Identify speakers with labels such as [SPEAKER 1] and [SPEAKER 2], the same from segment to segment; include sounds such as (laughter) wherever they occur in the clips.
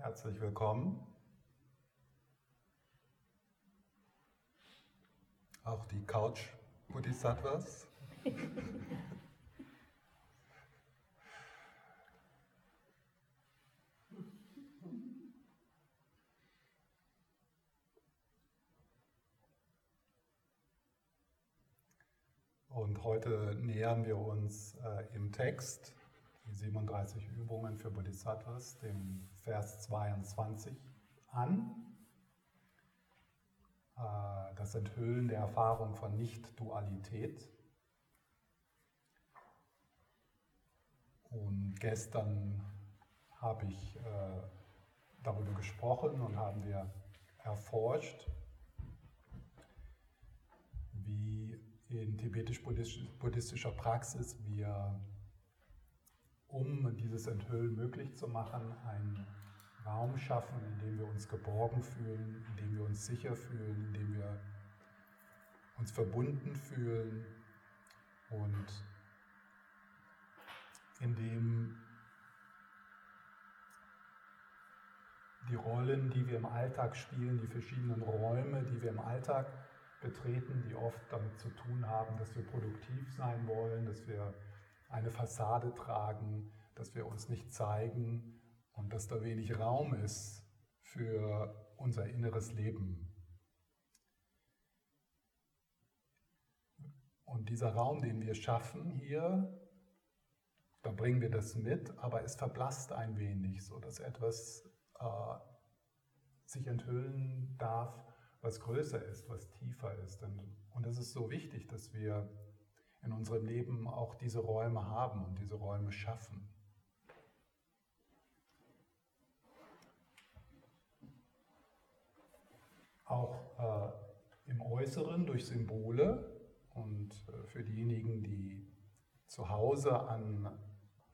[SPEAKER 1] Herzlich willkommen. Auch die Couch Bodhisattvas. Und heute nähern wir uns äh, im Text die 37 Übungen für Bodhisattvas, dem Vers 22 an. Äh, das Enthüllen der Erfahrung von Nicht-Dualität. Und gestern habe ich äh, darüber gesprochen und haben wir erforscht, wie in tibetisch-buddhistischer Praxis wir um dieses Enthüllen möglich zu machen, einen Raum schaffen, in dem wir uns geborgen fühlen, in dem wir uns sicher fühlen, in dem wir uns verbunden fühlen und in dem die Rollen, die wir im Alltag spielen, die verschiedenen Räume, die wir im Alltag betreten, die oft damit zu tun haben, dass wir produktiv sein wollen, dass wir eine Fassade tragen, dass wir uns nicht zeigen und dass da wenig Raum ist für unser inneres Leben. Und dieser Raum, den wir schaffen hier, da bringen wir das mit, aber es verblasst ein wenig, so dass etwas äh, sich enthüllen darf, was größer ist, was tiefer ist. Und es ist so wichtig, dass wir in unserem Leben auch diese Räume haben und diese Räume schaffen. Auch äh, im Äußeren durch Symbole und äh, für diejenigen, die zu Hause an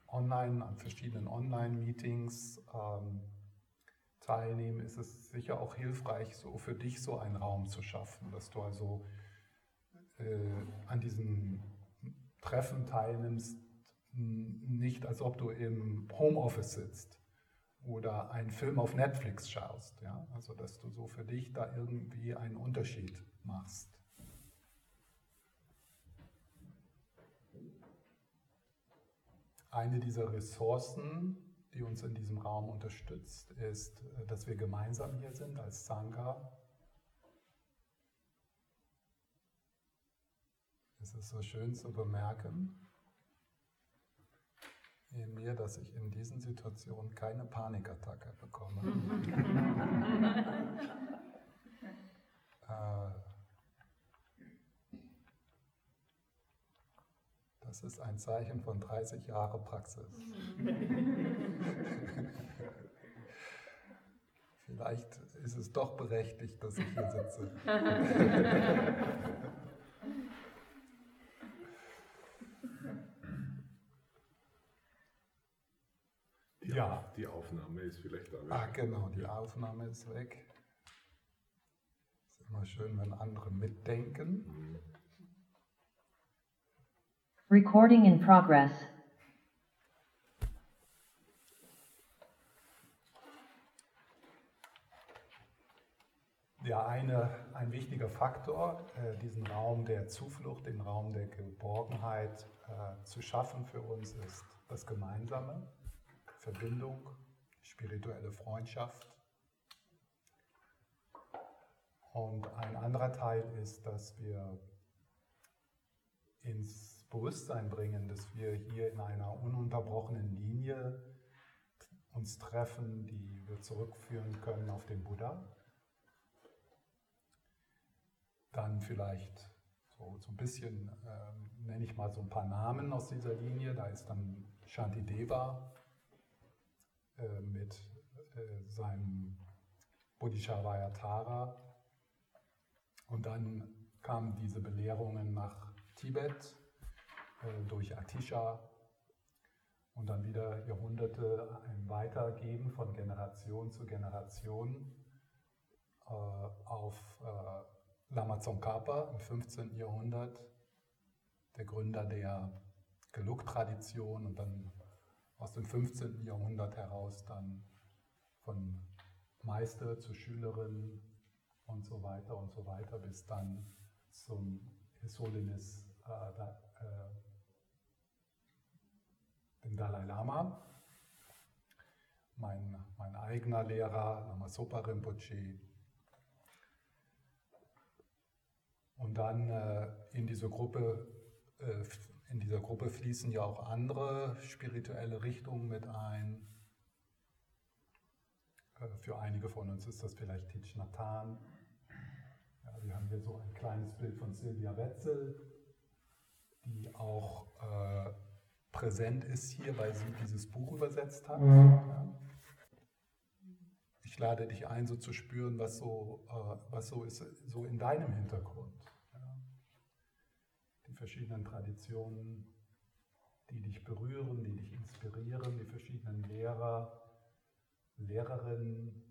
[SPEAKER 1] Online, an verschiedenen Online-Meetings ähm, teilnehmen, ist es sicher auch hilfreich, so für dich so einen Raum zu schaffen, dass du also äh, an diesen Treffen teilnimmst, nicht als ob du im Homeoffice sitzt oder einen Film auf Netflix schaust. Ja? Also, dass du so für dich da irgendwie einen Unterschied machst. Eine dieser Ressourcen, die uns in diesem Raum unterstützt, ist, dass wir gemeinsam hier sind als Sangha Es ist so schön zu bemerken in mir, dass ich in diesen Situationen keine Panikattacke bekomme. (laughs) Äh, das ist ein Zeichen von 30 Jahren Praxis. (laughs) Vielleicht ist es doch berechtigt, dass ich hier sitze. (laughs)
[SPEAKER 2] Ja. Die Aufnahme ist vielleicht da.
[SPEAKER 1] Ah, genau, die Aufnahme ist weg. Ist immer schön, wenn andere mitdenken.
[SPEAKER 3] Recording in progress.
[SPEAKER 1] Ja, eine, ein wichtiger Faktor, äh, diesen Raum der Zuflucht, den Raum der Geborgenheit äh, zu schaffen für uns, ist das Gemeinsame. Verbindung, spirituelle Freundschaft. Und ein anderer Teil ist, dass wir ins Bewusstsein bringen, dass wir hier in einer ununterbrochenen Linie uns treffen, die wir zurückführen können auf den Buddha. Dann vielleicht so, so ein bisschen, äh, nenne ich mal so ein paar Namen aus dieser Linie. Da ist dann Shantideva, äh, mit äh, seinem Bodhisattva Und dann kamen diese Belehrungen nach Tibet äh, durch Atisha und dann wieder Jahrhunderte ein Weitergeben von Generation zu Generation äh, auf äh, Lama Tsongkhapa im 15. Jahrhundert, der Gründer der Geluk-Tradition und dann aus dem 15. Jahrhundert heraus dann von Meister zu Schülerin und so weiter und so weiter bis dann zum His Holiness, äh, da, äh, dem Dalai Lama. Mein, mein eigener Lehrer, Lama Sopa Rinpoche. Und dann äh, in diese Gruppe äh, in dieser Gruppe fließen ja auch andere spirituelle Richtungen mit ein. Äh, für einige von uns ist das vielleicht Thich Nhat Hanh. Ja, wir haben hier so ein kleines Bild von Silvia Wetzel, die auch äh, präsent ist hier, weil sie dieses Buch übersetzt hat. Ja. Ich lade dich ein, so zu spüren, was so, äh, was so ist, so in deinem Hintergrund verschiedenen Traditionen, die dich berühren, die dich inspirieren, die verschiedenen Lehrer, Lehrerinnen,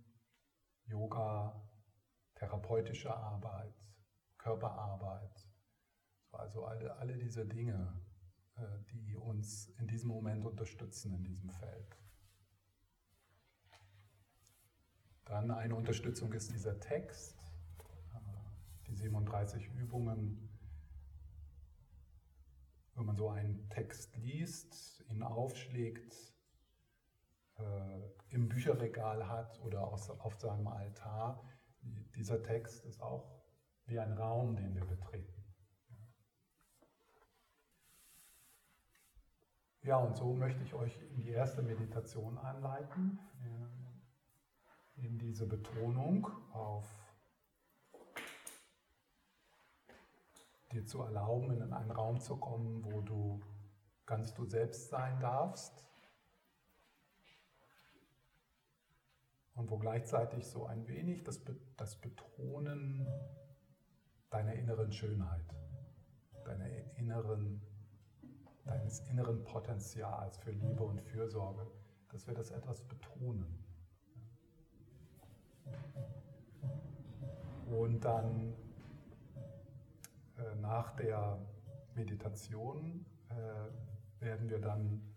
[SPEAKER 1] Yoga, therapeutische Arbeit, Körperarbeit, also alle, alle diese Dinge, äh, die uns in diesem Moment unterstützen in diesem Feld. Dann eine Unterstützung ist dieser Text, äh, die 37 Übungen wenn man so einen Text liest, ihn aufschlägt, äh, im Bücherregal hat oder aus, auf seinem Altar, dieser Text ist auch wie ein Raum, den wir betreten. Ja, und so möchte ich euch in die erste Meditation anleiten, in diese Betonung auf dir zu erlauben, in einen Raum zu kommen, wo du ganz du selbst sein darfst und wo gleichzeitig so ein wenig das, das Betonen deiner inneren Schönheit, deiner inneren, deines inneren Potenzials für Liebe und Fürsorge, dass wir das etwas betonen. Und dann äh, nach der Meditation äh, werden wir dann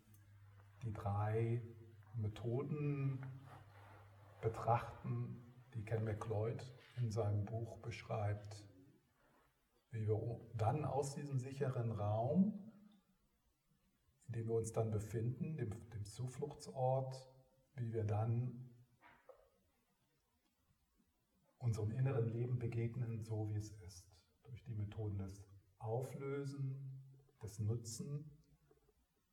[SPEAKER 1] die drei Methoden betrachten, die Ken McLeod in seinem Buch beschreibt, wie wir dann aus diesem sicheren Raum, in dem wir uns dann befinden, dem, dem Zufluchtsort, wie wir dann unserem inneren Leben begegnen, so wie es ist die Methoden des Auflösen, des Nutzen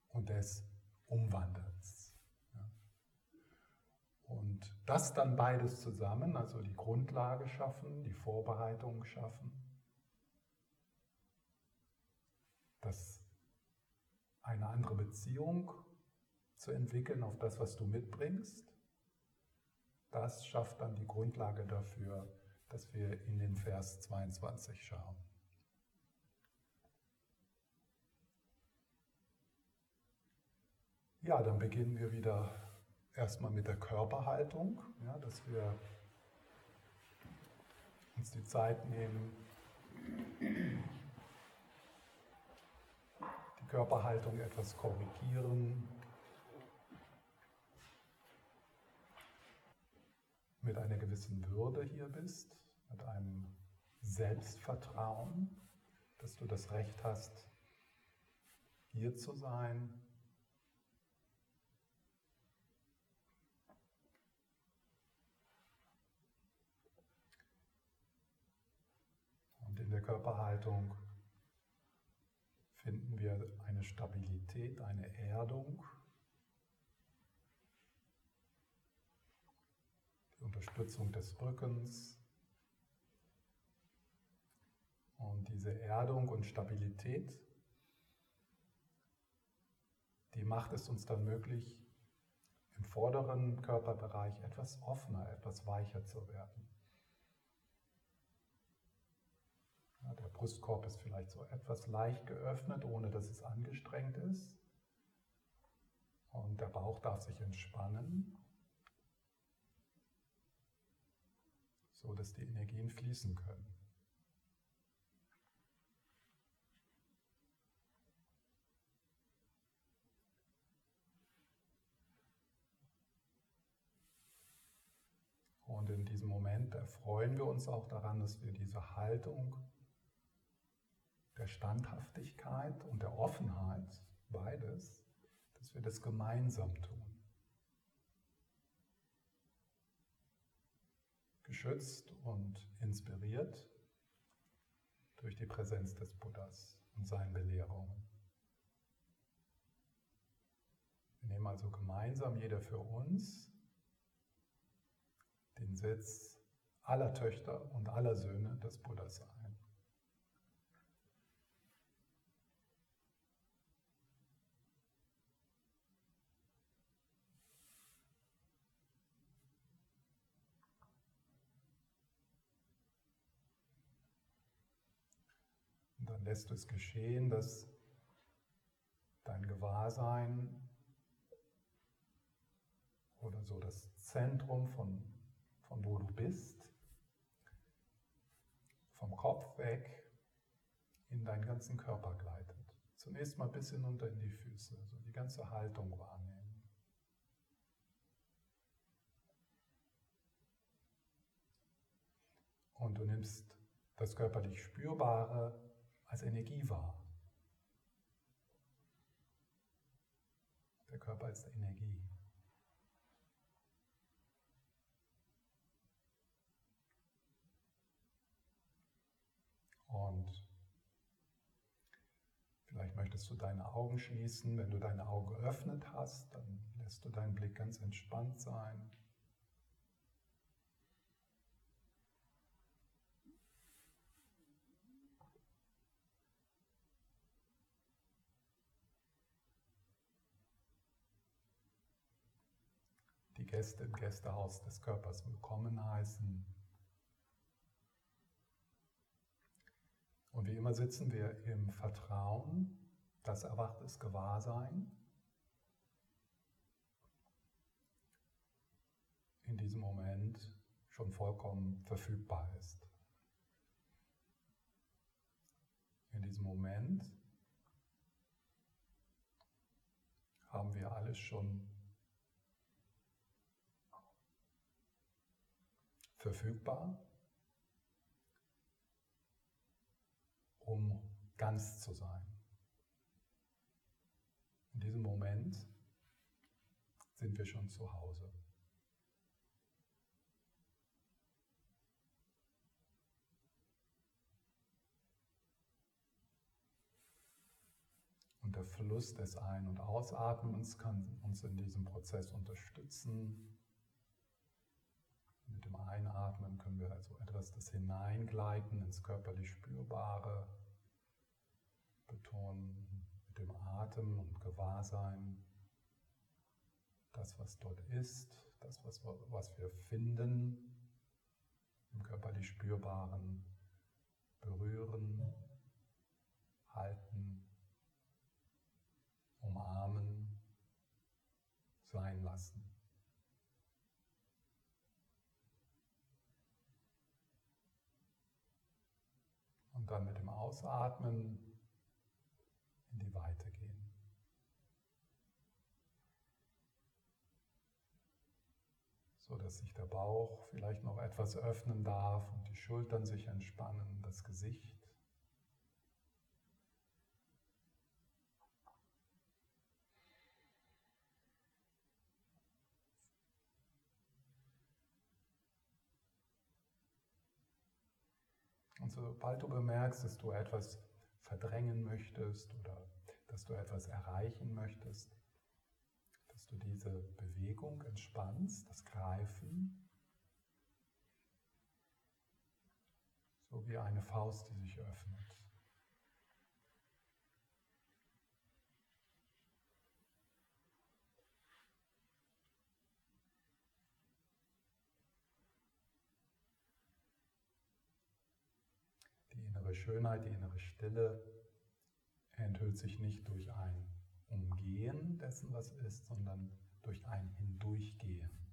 [SPEAKER 1] und des Umwandelns. Und das dann beides zusammen, also die Grundlage schaffen, die Vorbereitung schaffen, das eine andere Beziehung zu entwickeln auf das, was du mitbringst, das schafft dann die Grundlage dafür, dass wir in den Vers 22 schauen. Ja, dann beginnen wir wieder erstmal mit der Körperhaltung, ja, dass wir uns die Zeit nehmen, die Körperhaltung etwas korrigieren, mit einer gewissen Würde hier bist mit einem Selbstvertrauen, dass du das Recht hast, hier zu sein. Und in der Körperhaltung finden wir eine Stabilität, eine Erdung, die Unterstützung des Rückens, Und diese Erdung und Stabilität, die macht es uns dann möglich, im vorderen Körperbereich etwas offener, etwas weicher zu werden. Ja, der Brustkorb ist vielleicht so etwas leicht geöffnet, ohne dass es angestrengt ist. Und der Bauch darf sich entspannen, so dass die Energien fließen können. Und in diesem Moment erfreuen wir uns auch daran, dass wir diese Haltung der Standhaftigkeit und der Offenheit, beides, dass wir das gemeinsam tun. Geschützt und inspiriert durch die Präsenz des Buddhas und seinen Belehrungen. Wir nehmen also gemeinsam jeder für uns den Sitz aller Töchter und aller Söhne des Buddhas ein. Und dann lässt du es geschehen, dass dein Gewahrsein oder so das Zentrum von, von wo du bist, vom Kopf weg in deinen ganzen Körper gleitet. Zunächst mal bis hinunter in die Füße, so die ganze Haltung wahrnehmen. Und du nimmst das körperlich Spürbare als Energie wahr. Der Körper als Energie. Und vielleicht möchtest du deine Augen schließen. Wenn du deine Augen geöffnet hast, dann lässt du deinen Blick ganz entspannt sein. Die Gäste im Gästehaus des Körpers willkommen heißen. Und wie immer sitzen wir im Vertrauen, dass erwachtes Gewahrsein in diesem Moment schon vollkommen verfügbar ist. In diesem Moment haben wir alles schon verfügbar um ganz zu sein. In diesem Moment sind wir schon zu Hause. Und der Fluss des Ein- und Ausatmens kann uns in diesem Prozess unterstützen. Mit dem Einatmen können wir also etwas das Hineingleiten ins körperlich Spürbare betonen, mit dem Atem und Gewahrsein. Das, was dort ist, das, was, was wir finden, im körperlich Spürbaren berühren, halten, umarmen, sein lassen. Und dann mit dem Ausatmen in die Weite gehen. So dass sich der Bauch vielleicht noch etwas öffnen darf und die Schultern sich entspannen, das Gesicht. Und sobald du bemerkst, dass du etwas verdrängen möchtest oder dass du etwas erreichen möchtest, dass du diese Bewegung entspannst, das Greifen, so wie eine Faust, die sich öffnet. innere Schönheit, die innere Stille enthüllt sich nicht durch ein Umgehen dessen, was ist, sondern durch ein Hindurchgehen.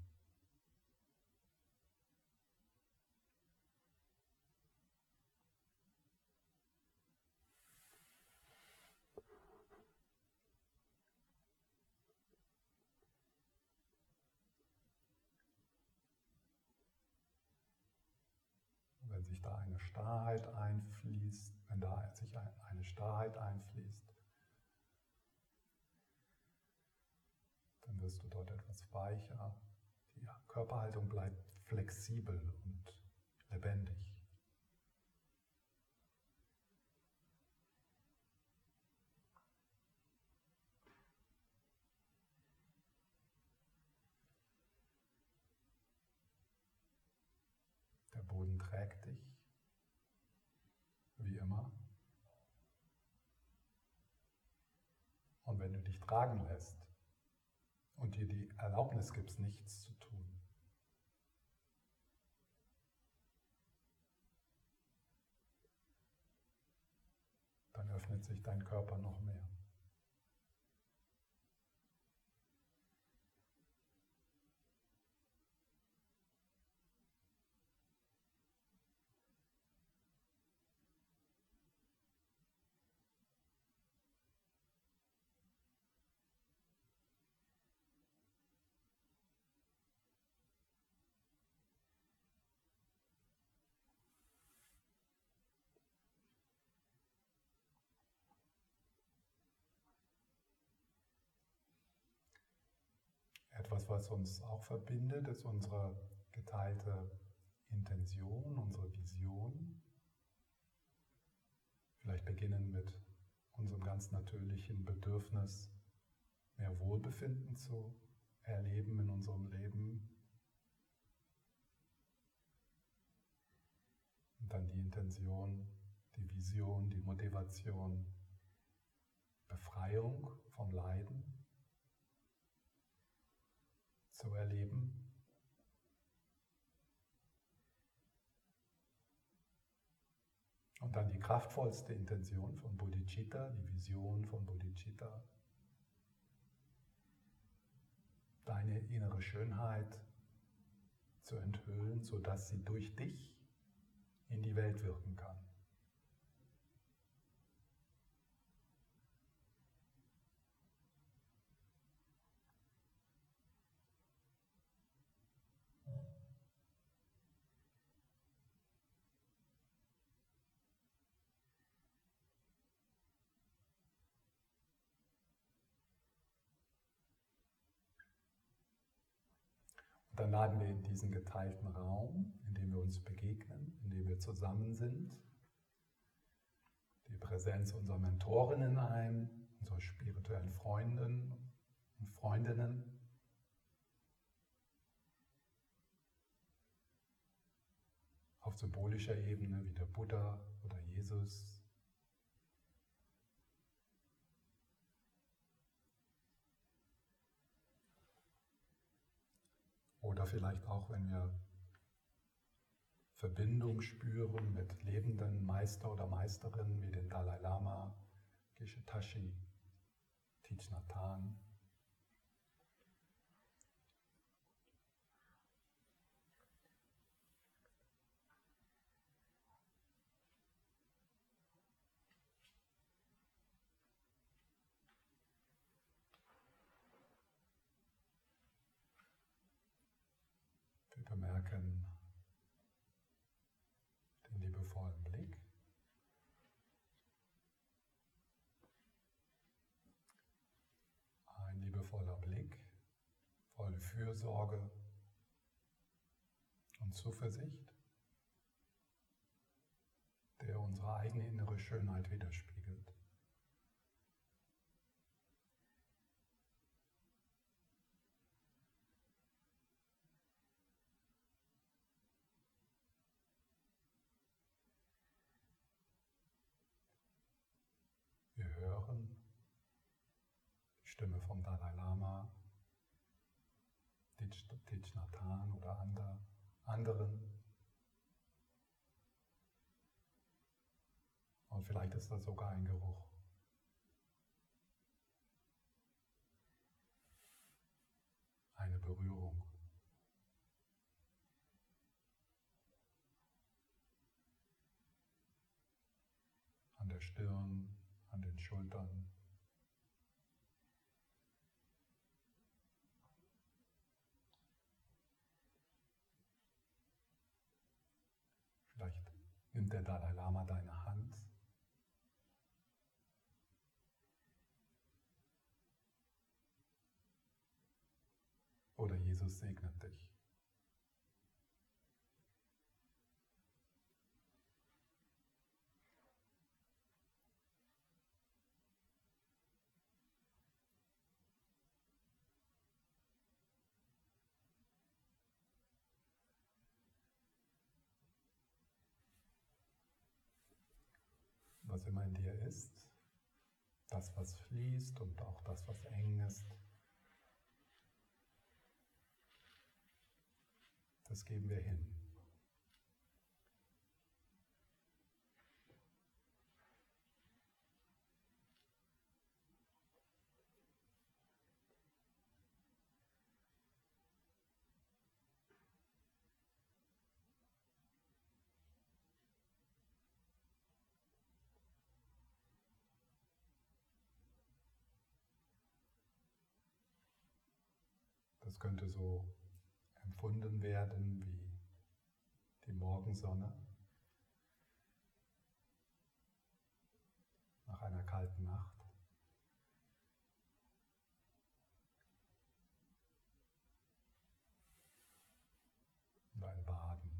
[SPEAKER 1] Sich da eine Starrheit einfließt, wenn da sich eine Starrheit einfließt, dann wirst du dort etwas weicher. Die Körperhaltung bleibt flexibel und lebendig. Der Boden trägt dich, wie immer. Und tragen lässt und dir die Erlaubnis gibst, nichts zu tun, dann öffnet sich dein Körper noch mehr. Was uns auch verbindet, ist unsere geteilte Intention, unsere Vision. Vielleicht beginnen mit unserem ganz natürlichen Bedürfnis, mehr Wohlbefinden zu erleben in unserem Leben. Und dann die Intention, die Vision, die Motivation, Befreiung vom Leiden zu erleben. Und dann die kraftvollste Intention von Bodhicitta, die Vision von Bodhicitta. Deine innere Schönheit zu enthüllen, sodass sie durch dich in die Welt wirken kann. Dann laden wir in diesen geteilten Raum, in dem wir uns begegnen, in dem wir zusammen sind, die Präsenz unserer Mentorinnen ein, unserer spirituellen Freundinnen und Freundinnen. Auf symbolischer Ebene wie der Buddha oder Jesus, Oder vielleicht auch, wenn wir Verbindung spüren mit lebenden Meister oder Meisterinnen wie den Dalai Lama, Geshe Tashi, Thich. bemerken den liebevollen Blick. Ein liebevoller Blick, voll Fürsorge und Zuversicht, der unsere eigene innere Schönheit widerspiegelt. Stimme vom Dalai Lama, Thich Nhat Hanh oder anderen. Und vielleicht ist das sogar ein Geruch. Eine Berührung. An der Stirn, an den Schultern. Vielleicht Nimmt der Dalai Lama deine Hand? Oder Jesus segnet dich? Immer in dir ist, das, was fließt und auch das, was eng ist, das geben wir hin. Das könnte so empfunden werden wie die Morgensonne nach einer kalten Nacht. Und ein Baden.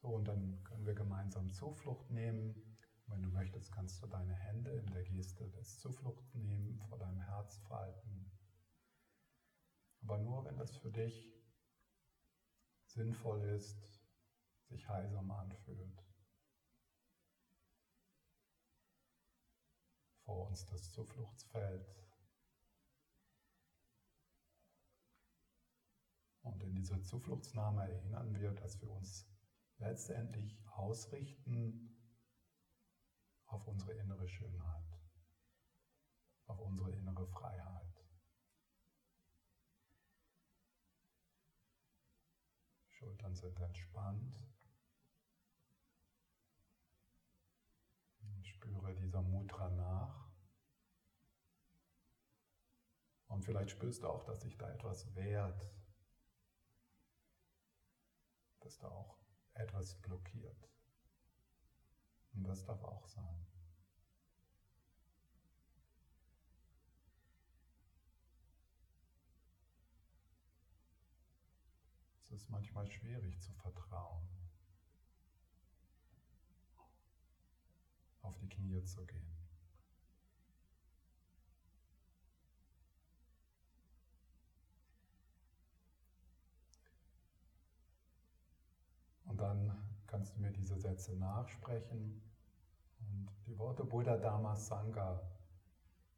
[SPEAKER 1] So, und dann können wir gemeinsam Zuflucht nehmen. Wenn du möchtest, kannst du deine Hände in der Geste des Zuflucht nehmen, vor deinem Herz falten. Aber nur, wenn das für dich sinnvoll ist, sich heilsam anfühlt. Vor uns das Zufluchtsfeld. Und in dieser Zufluchtsnahme erinnern wir, dass wir uns letztendlich ausrichten auf unsere innere Schönheit, auf unsere innere Freiheit. Schultern sind entspannt. Spüre dieser Mudra nach. Und vielleicht spürst du auch, dass sich da etwas wehrt, dass da auch etwas blockiert. Und das darf auch sein. Es ist manchmal schwierig zu vertrauen, auf die Knie zu gehen. Dann kannst du mir diese Sätze nachsprechen und die Worte Buddha, Dharma, Sangha,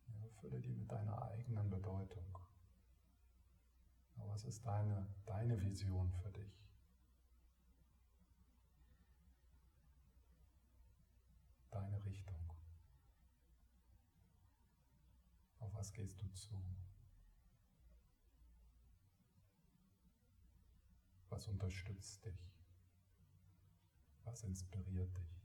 [SPEAKER 1] ja, fülle die mit deiner eigenen Bedeutung. was ist deine, deine Vision für dich? Deine Richtung. Auf was gehst du zu? Was unterstützt dich? Was inspiriert dich?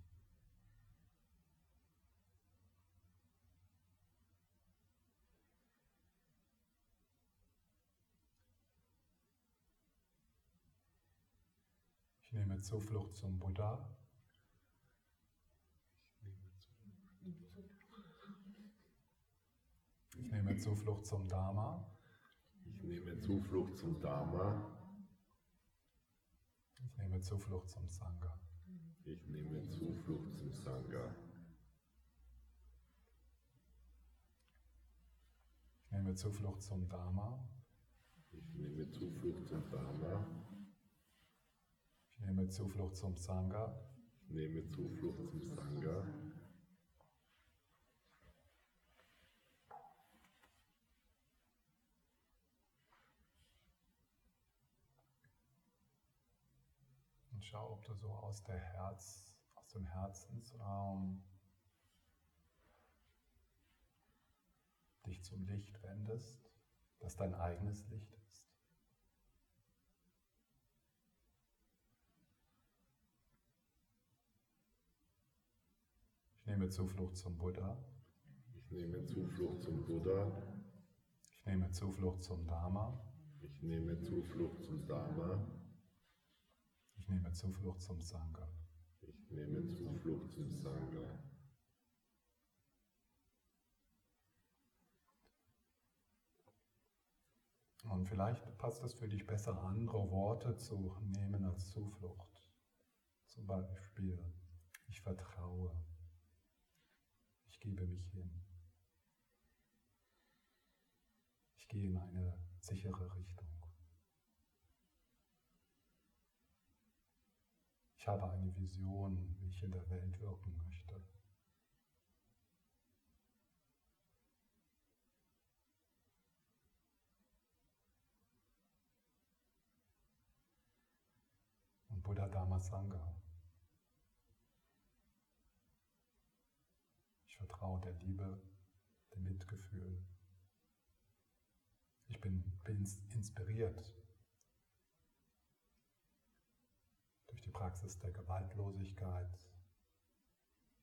[SPEAKER 1] Ich nehme Zuflucht zum Buddha. Ich nehme Zuflucht zum Dharma.
[SPEAKER 2] Ich nehme Zuflucht zum Dharma.
[SPEAKER 1] Ich nehme Zuflucht zum Sangha.
[SPEAKER 2] Ich nehme Zuflucht zum Sangha.
[SPEAKER 1] Ich nehme Zuflucht zum Dharma.
[SPEAKER 2] Ich nehme Zuflucht zum Dharma.
[SPEAKER 1] Ich nehme Zuflucht zum Sangha.
[SPEAKER 2] Ich nehme Zuflucht zum Sangha.
[SPEAKER 1] Schau, ob du so aus der Herz, aus dem Herzensraum dich zum Licht wendest, das dein eigenes Licht ist. Ich nehme Zuflucht zum Buddha.
[SPEAKER 2] Ich nehme Zuflucht zum Buddha.
[SPEAKER 1] Ich nehme Zuflucht zum Dharma.
[SPEAKER 2] Ich nehme Zuflucht zum Dharma.
[SPEAKER 1] Ich nehme Zuflucht zum Sangha.
[SPEAKER 2] Ich nehme Zuflucht zum Sangha.
[SPEAKER 1] Und vielleicht passt es für dich besser, andere Worte zu nehmen als Zuflucht. Zum Beispiel, ich vertraue. Ich gebe mich hin. Ich gehe in eine sichere Richtung. Ich habe eine Vision, wie ich in der Welt wirken möchte. Und Buddha Dhamma Sangha. Ich vertraue der Liebe, dem Mitgefühl. Ich bin, bin inspiriert die Praxis der Gewaltlosigkeit,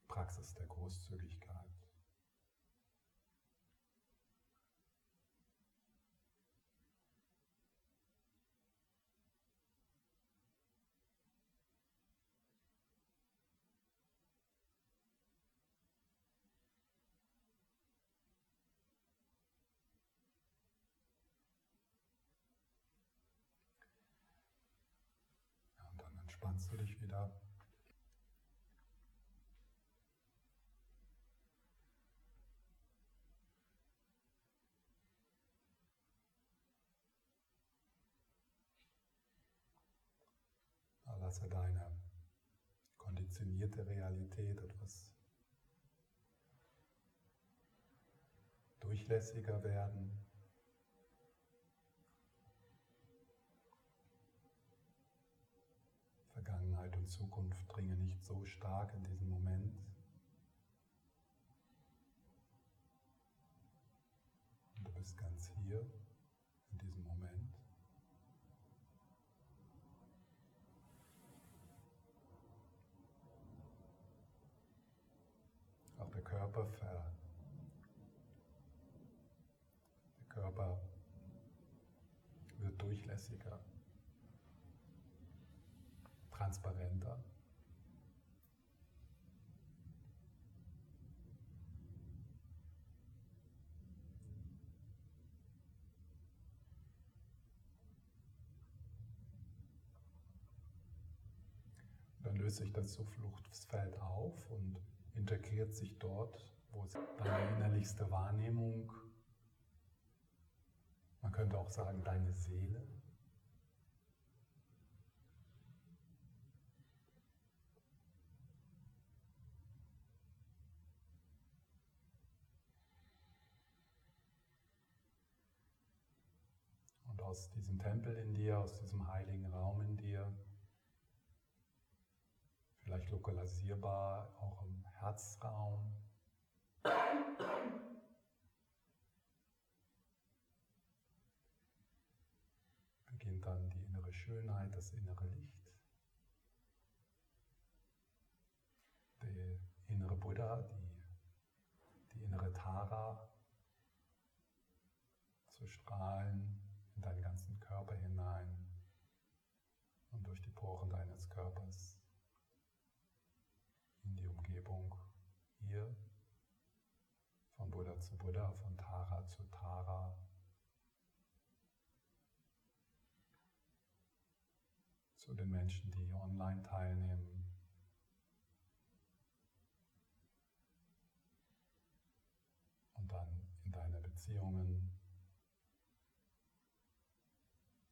[SPEAKER 1] Praxis der Großzügigkeit. Dich wieder. Lasse deine konditionierte Realität etwas durchlässiger werden. Vergangenheit und Zukunft dringen nicht so stark in diesem Moment. Du bist ganz hier, in diesem Moment. Auch der Körper ver der Körper wird durchlässiger, transparenter. Dann löst sich das Zufluchtsfeld auf und integriert sich dort, wo es deine innerlichste Wahrnehmung, man könnte auch sagen deine Seele, Und aus diesem Tempel in dir, aus diesem heiligen Raum in dir, vielleicht lokalisierbar auch im Herzraum. Beginnt dann die innere Schönheit, das innere Licht, der innere Buddha, die, die innere Tara zu strahlen in deinen ganzen Körper hinein und durch die Poren deines Körpers in die Umgebung hier, von Buddha von Tara zu Tara, zu den Menschen, die online teilnehmen. Und dann in deine Beziehungen,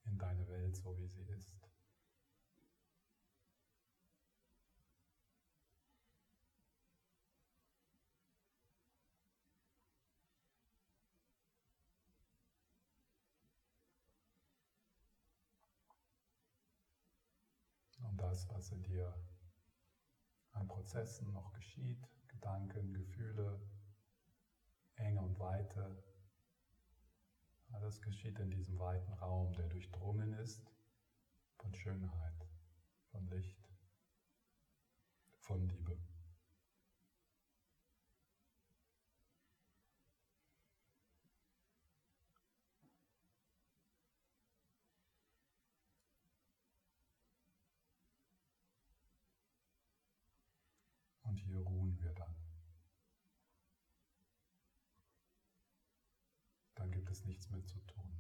[SPEAKER 1] in deine Welt, so wie sie ist. Und das, was in dir an Prozessen noch geschieht, Gedanken, Gefühle, Enge und Weite, alles geschieht in diesem weiten Raum, der durchdrungen ist von Schönheit, von Licht, von Liebe. Hier ruhen wir dann. Dann gibt es nichts mehr zu tun.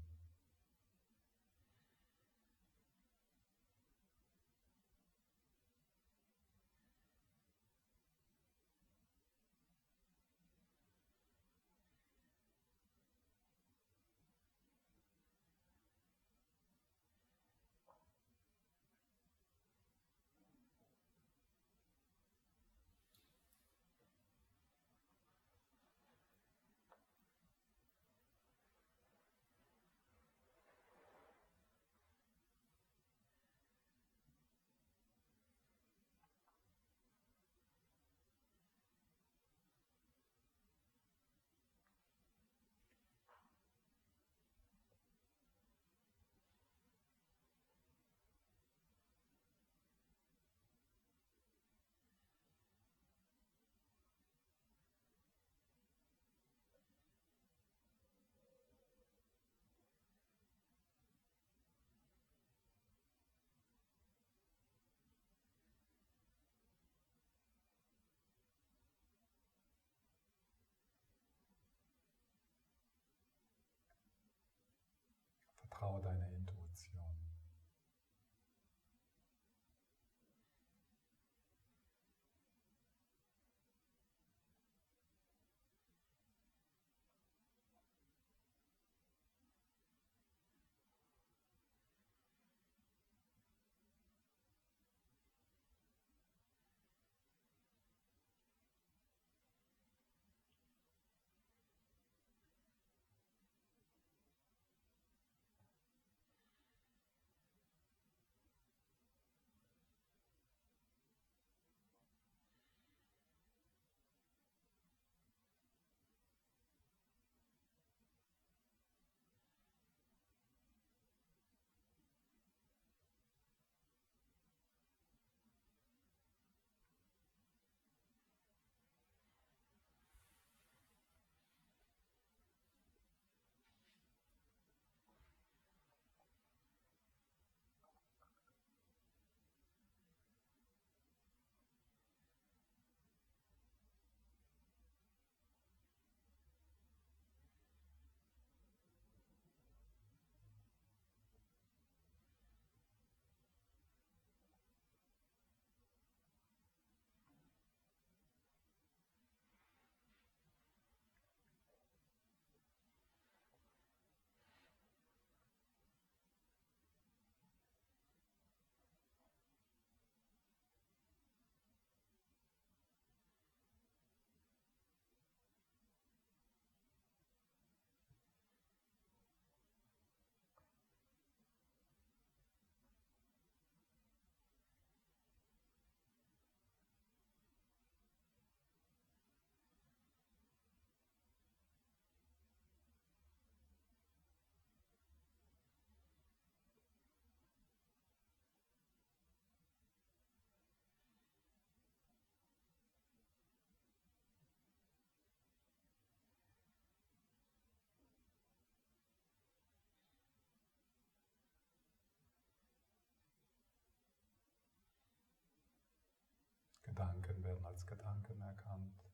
[SPEAKER 1] Gedanken werden als Gedanken erkannt.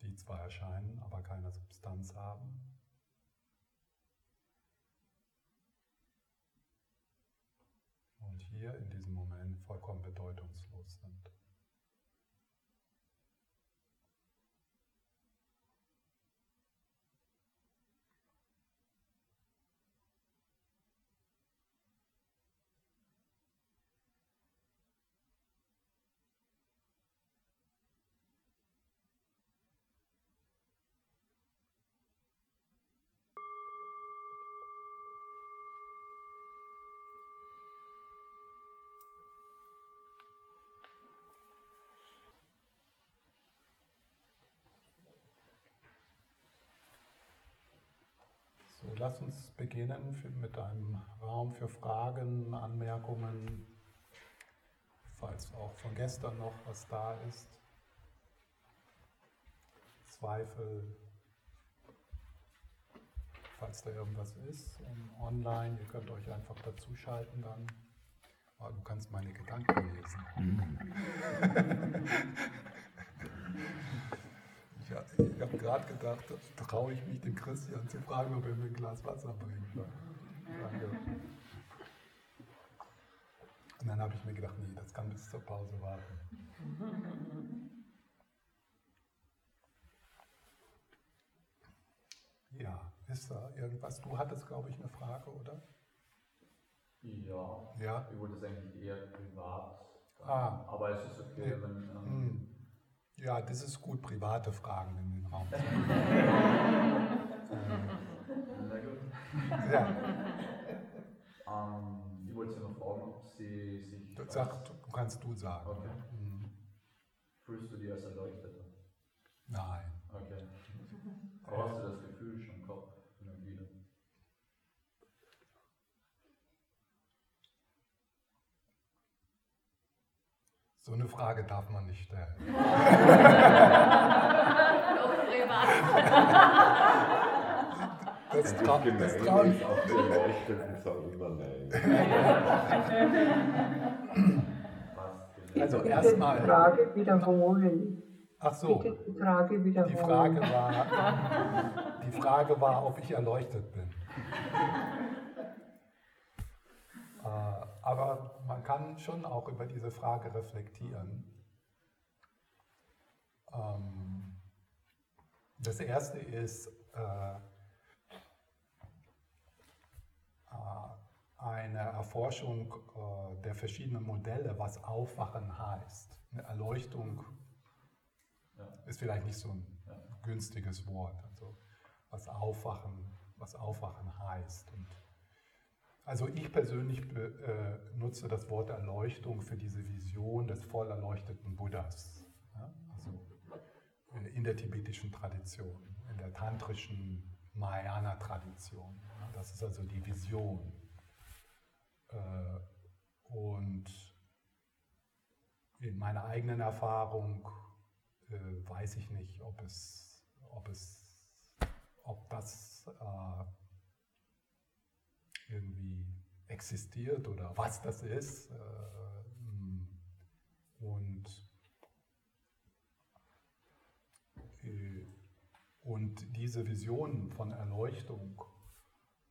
[SPEAKER 1] Die zwar erscheinen, aber keine Substanz haben. Und hier in diesem Moment vollkommen bedeutungslos sind. Lass uns beginnen mit einem Raum für Fragen, Anmerkungen, falls auch von gestern noch was da ist. Zweifel, falls da irgendwas ist. Und online, ihr könnt euch einfach dazuschalten dann. Oh, du kannst meine Gedanken lesen. (laughs) ich, ich habe gerade gedacht, traue ich mich, den Christian zu fragen, ob er mir ein Glas Wasser bringt. Danke. Und dann habe ich mir gedacht, nee, das kann bis zur Pause warten. Ja, ist da irgendwas? Du hattest, glaube ich, eine Frage, oder?
[SPEAKER 4] Ja,
[SPEAKER 1] Ja.
[SPEAKER 4] ich wollte es eigentlich eher privat.
[SPEAKER 1] Ah.
[SPEAKER 4] Aber es ist okay,
[SPEAKER 1] Nee.
[SPEAKER 4] wenn. Ähm,
[SPEAKER 1] Hm. Ja, das ist gut, private Fragen in den Raum. zu
[SPEAKER 4] Na gut.
[SPEAKER 1] bringen. ja,
[SPEAKER 4] Ähm, ich wollte Sie noch fragen, ob Sie sich.
[SPEAKER 1] das sag, du kannst du sagen.
[SPEAKER 4] Okay.
[SPEAKER 1] Hm.
[SPEAKER 4] Fühlst du dich als Erleuchteter?
[SPEAKER 1] Nein.
[SPEAKER 4] Okay. Aber hast du das Gefühl schon gehabt, hin und wieder?
[SPEAKER 1] So eine Frage darf man nicht stellen. (laughs) Das,
[SPEAKER 2] Und
[SPEAKER 1] trau,
[SPEAKER 2] das.
[SPEAKER 4] Fast genau.
[SPEAKER 1] Also
[SPEAKER 5] Bitte die
[SPEAKER 1] erstmal,
[SPEAKER 5] Frage wiederholen.
[SPEAKER 1] ach so,
[SPEAKER 5] Bitte die Frage wiederholen.
[SPEAKER 1] die Frage war, die Frage war, ob ich erleuchtet bin. (laughs) Äh, Aber man kann schon auch über diese Frage reflektieren. Ähm, Das erste ist äh, äh, eine Erforschung äh, der verschiedenen Modelle, was Aufwachen heißt. Eine Erleuchtung ist vielleicht nicht so ein günstiges Wort. Also was Aufwachen, was Aufwachen heißt. Und also ich persönlich äh, nutze das Wort Erleuchtung für diese Vision des voll erleuchteten Buddhas. Also äh, in der tibetischen Tradition, in der tantrischen Mahayana-Tradition. Das ist also die Vision. Äh, und in meiner eigenen Erfahrung weiß ich nicht, ob es, ob es, ob das irgendwie existiert oder was das ist. Äh, und, äh, und diese Vision von Erleuchtung,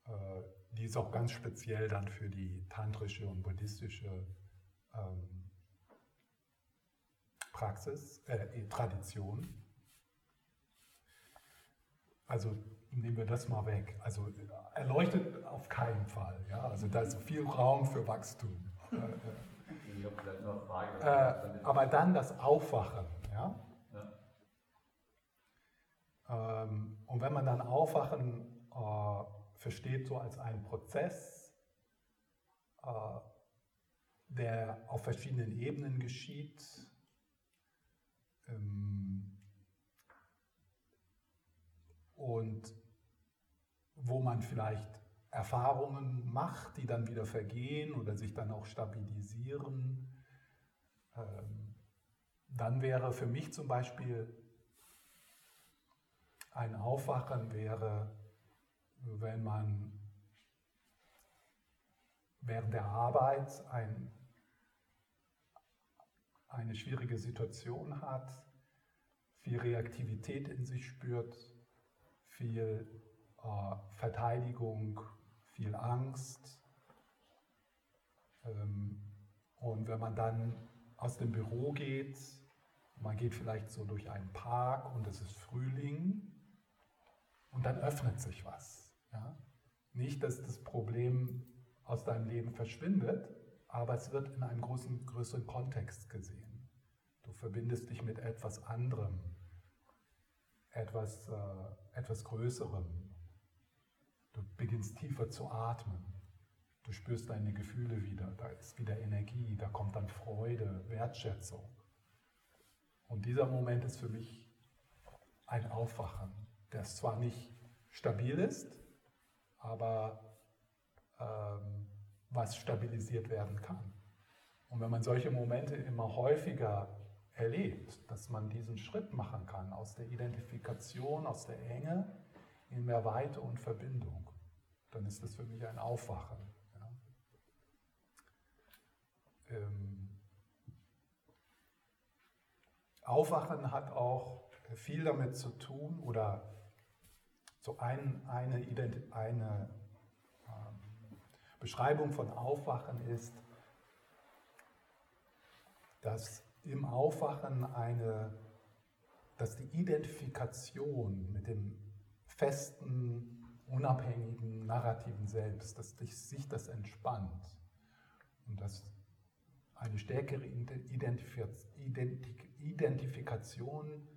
[SPEAKER 1] äh, die ist auch ganz speziell dann für die tantrische und buddhistische ähm, Praxis, äh, Tradition. Also nehmen wir das mal weg. Also erleuchtet auf keinen Fall. Ja? Also da ist viel Raum für Wachstum. Äh, äh, äh, aber dann das Aufwachen. Ja?
[SPEAKER 4] Ja.
[SPEAKER 1] Ähm, und wenn man dann Aufwachen äh, versteht so als einen Prozess, äh, der auf verschiedenen Ebenen geschieht, ähm, und wo man vielleicht Erfahrungen macht, die dann wieder vergehen oder sich dann auch stabilisieren, ähm, dann wäre für mich zum Beispiel ein Aufwachen wäre, wenn man während der Arbeit ein, eine schwierige Situation hat, viel Reaktivität in sich spürt, viel äh, Verteidigung, viel Angst. Ähm, und wenn man dann aus dem Büro geht, man geht vielleicht so durch einen Park und es ist Frühling und dann öffnet sich was. Ja? Nicht, dass das Problem aus deinem Leben verschwindet, aber es wird in einem großen, größeren Kontext gesehen. Du verbindest dich mit etwas anderem, etwas, äh, etwas Größerem. Du beginnst tiefer zu atmen. Du spürst deine Gefühle wieder. Da ist wieder Energie, da kommt dann Freude, Wertschätzung. Und dieser Moment ist für mich ein Aufwachen, das zwar nicht stabil ist, aber ähm, was stabilisiert werden kann. Und wenn man solche Momente immer häufiger erlebt, dass man diesen Schritt machen kann aus der Identifikation, aus der Enge in mehr Weite und Verbindung, dann ist das für mich ein Aufwachen. Ja. Ähm, Aufwachen hat auch viel damit zu tun oder so ein, eine, eine ähm, Beschreibung von Aufwachen ist, dass im Aufwachen eine, dass die Identifikation mit dem festen, unabhängigen, narrativen Selbst, dass sich das entspannt und dass eine stärkere Identifikation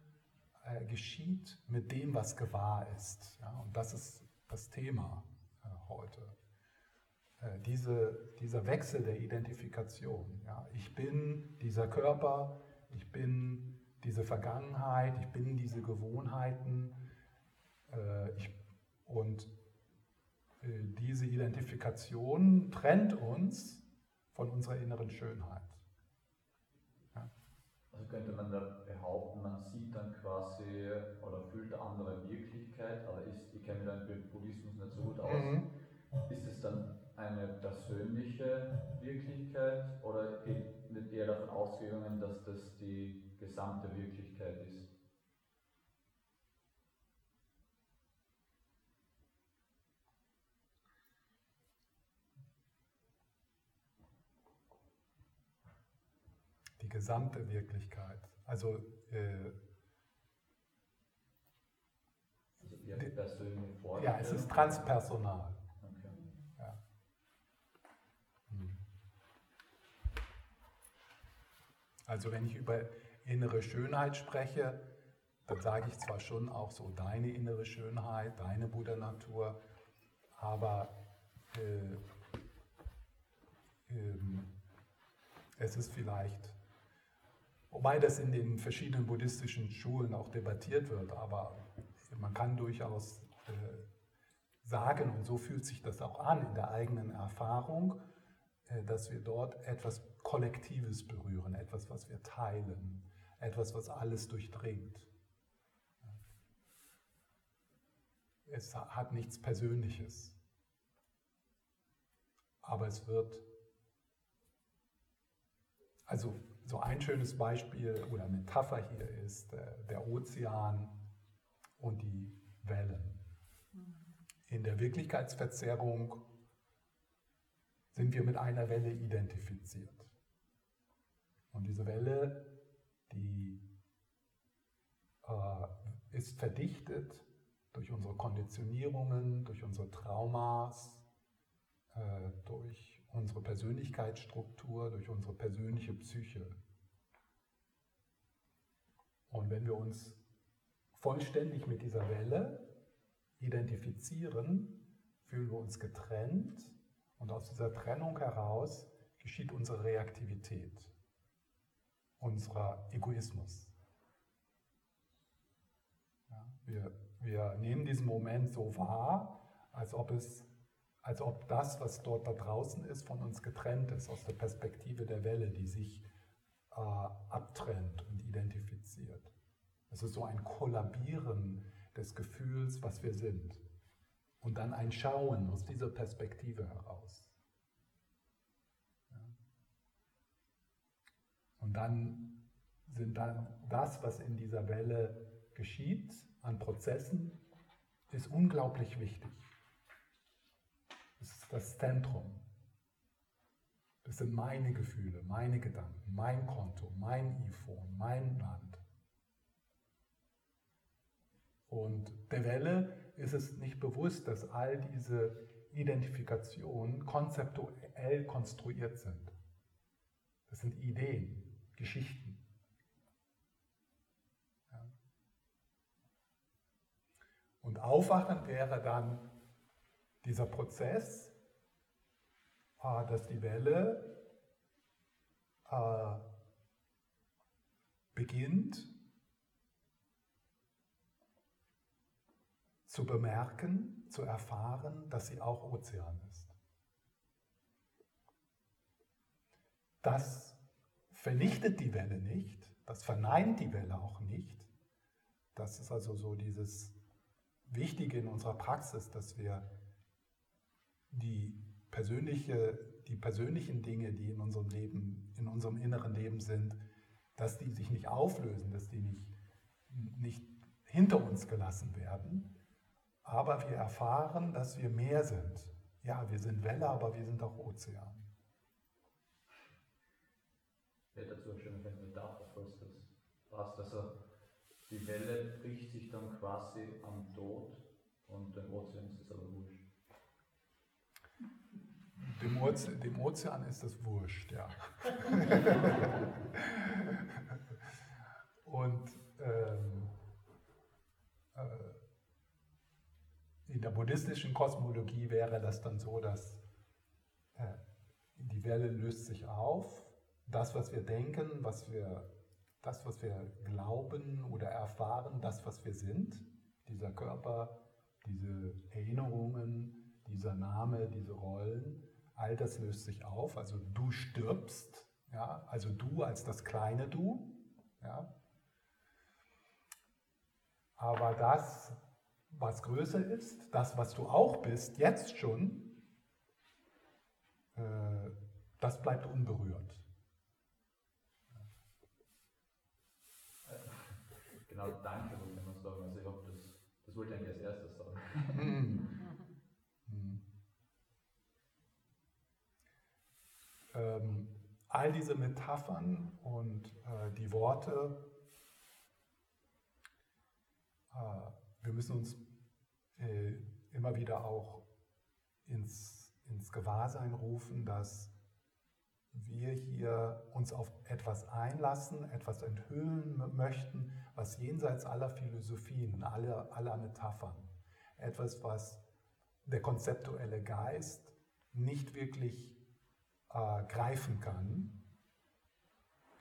[SPEAKER 1] äh, geschieht mit dem, was gewahr ist. Und das ist das Thema äh, heute. Äh, diese, dieser Wechsel der Identifikation. Ja, ich bin dieser Körper, ich bin diese Vergangenheit, ich bin diese Gewohnheiten äh, ich, und äh, diese Identifikation trennt uns von unserer inneren Schönheit.
[SPEAKER 4] Ja. Also könnte man da behaupten, man sieht dann quasi oder fühlt eine andere Wirklichkeit, aber ist, ich kenne mich dann mit Buddhismus nicht so gut aus, mhm. Eine persönliche Wirklichkeit oder wird eher davon ausgegangen, dass das die gesamte Wirklichkeit ist?
[SPEAKER 1] gesamte Wirklichkeit. Also, äh, also ja, es ist transpersonal. Okay. Ja. Hm. Also wenn ich über innere Schönheit spreche, dann sage ich zwar schon auch so deine innere Schönheit, deine Buddha-Natur, aber äh, äh, es ist vielleicht Wobei das in den verschiedenen buddhistischen Schulen auch debattiert wird, aber man kann durchaus äh, sagen, und so fühlt sich das auch an in der eigenen Erfahrung, äh, dass wir dort etwas Kollektives berühren, etwas, was wir teilen, etwas, was alles durchdringt. Es hat nichts Persönliches, aber es wird, also so ein schönes Beispiel oder Metapher hier ist äh, der Ozean und die Wellen. In der Wirklichkeitsverzerrung sind wir mit einer Welle identifiziert. Und diese Welle, die äh, ist verdichtet durch unsere Konditionierungen, durch unsere Traumas, äh, durch unsere Persönlichkeitsstruktur, durch unsere persönliche Psyche. Und wenn wir uns vollständig mit dieser Welle identifizieren, fühlen wir uns getrennt und aus dieser Trennung heraus geschieht unsere Reaktivität, unser Egoismus. Ja, wir, wir nehmen diesen Moment so wahr, als ob es als ob das, was dort da draußen ist, von uns getrennt ist, aus der Perspektive der Welle, die sich äh, abtrennt und identifiziert. Es ist so ein Kollabieren des Gefühls, was wir sind. Und dann ein Schauen aus dieser Perspektive heraus. Und dann sind dann das, was in dieser Welle geschieht, an Prozessen, ist unglaublich wichtig. Das ist das Zentrum. Das sind meine Gefühle, meine Gedanken, mein Konto, mein iPhone, mein Land. Und der Welle ist es nicht bewusst, dass all diese Identifikationen konzeptuell konstruiert sind. Das sind Ideen, Geschichten. Ja. Und Aufwachen wäre dann dieser Prozess, äh, dass die Welle äh, beginnt zu bemerken, zu erfahren, dass sie auch Ozean ist. Das vernichtet die Welle nicht, das verneint die Welle auch nicht. Das ist also so dieses Wichtige in unserer Praxis, dass wir die, persönliche, die persönlichen Dinge, die in unserem Leben, in unserem inneren Leben sind, dass die sich nicht auflösen, dass die nicht, nicht hinter uns gelassen werden, aber wir erfahren, dass wir mehr sind. Ja, wir sind Welle, aber wir sind auch Ozean.
[SPEAKER 4] Ja, dazu eine schöne Metapher, falls das passt. Also die Welle bricht sich dann quasi am Tod und dem Ozean ist es aber wurscht.
[SPEAKER 1] Dem Ozean, dem Ozean ist es wurscht, ja. (laughs) und ähm, äh, in der buddhistischen Kosmologie wäre das dann so, dass äh, die Welle löst sich auf. Das, was wir denken, was wir, das, was wir glauben oder erfahren, das, was wir sind, dieser Körper, diese Erinnerungen, dieser Name, diese Rollen, all das löst sich auf. Also du stirbst, ja, also du als das kleine Du, ja. Aber das, was größer ist, das, was du auch bist, jetzt schon, äh, das bleibt unberührt.
[SPEAKER 4] Genau, danke, wollte man sagen. Also ich habe das, das wollte ich eigentlich als erstes sagen.
[SPEAKER 1] Hm. (laughs) Hm. Ähm, all diese Metaphern und äh, die Worte, äh, wir müssen uns äh, immer wieder auch ins, ins Gewahrsein rufen, dass wir hier uns auf etwas einlassen, etwas enthüllen möchten, was jenseits aller Philosophien, aller, aller Metaphern, etwas, was der konzeptuelle Geist nicht wirklich äh, greifen kann.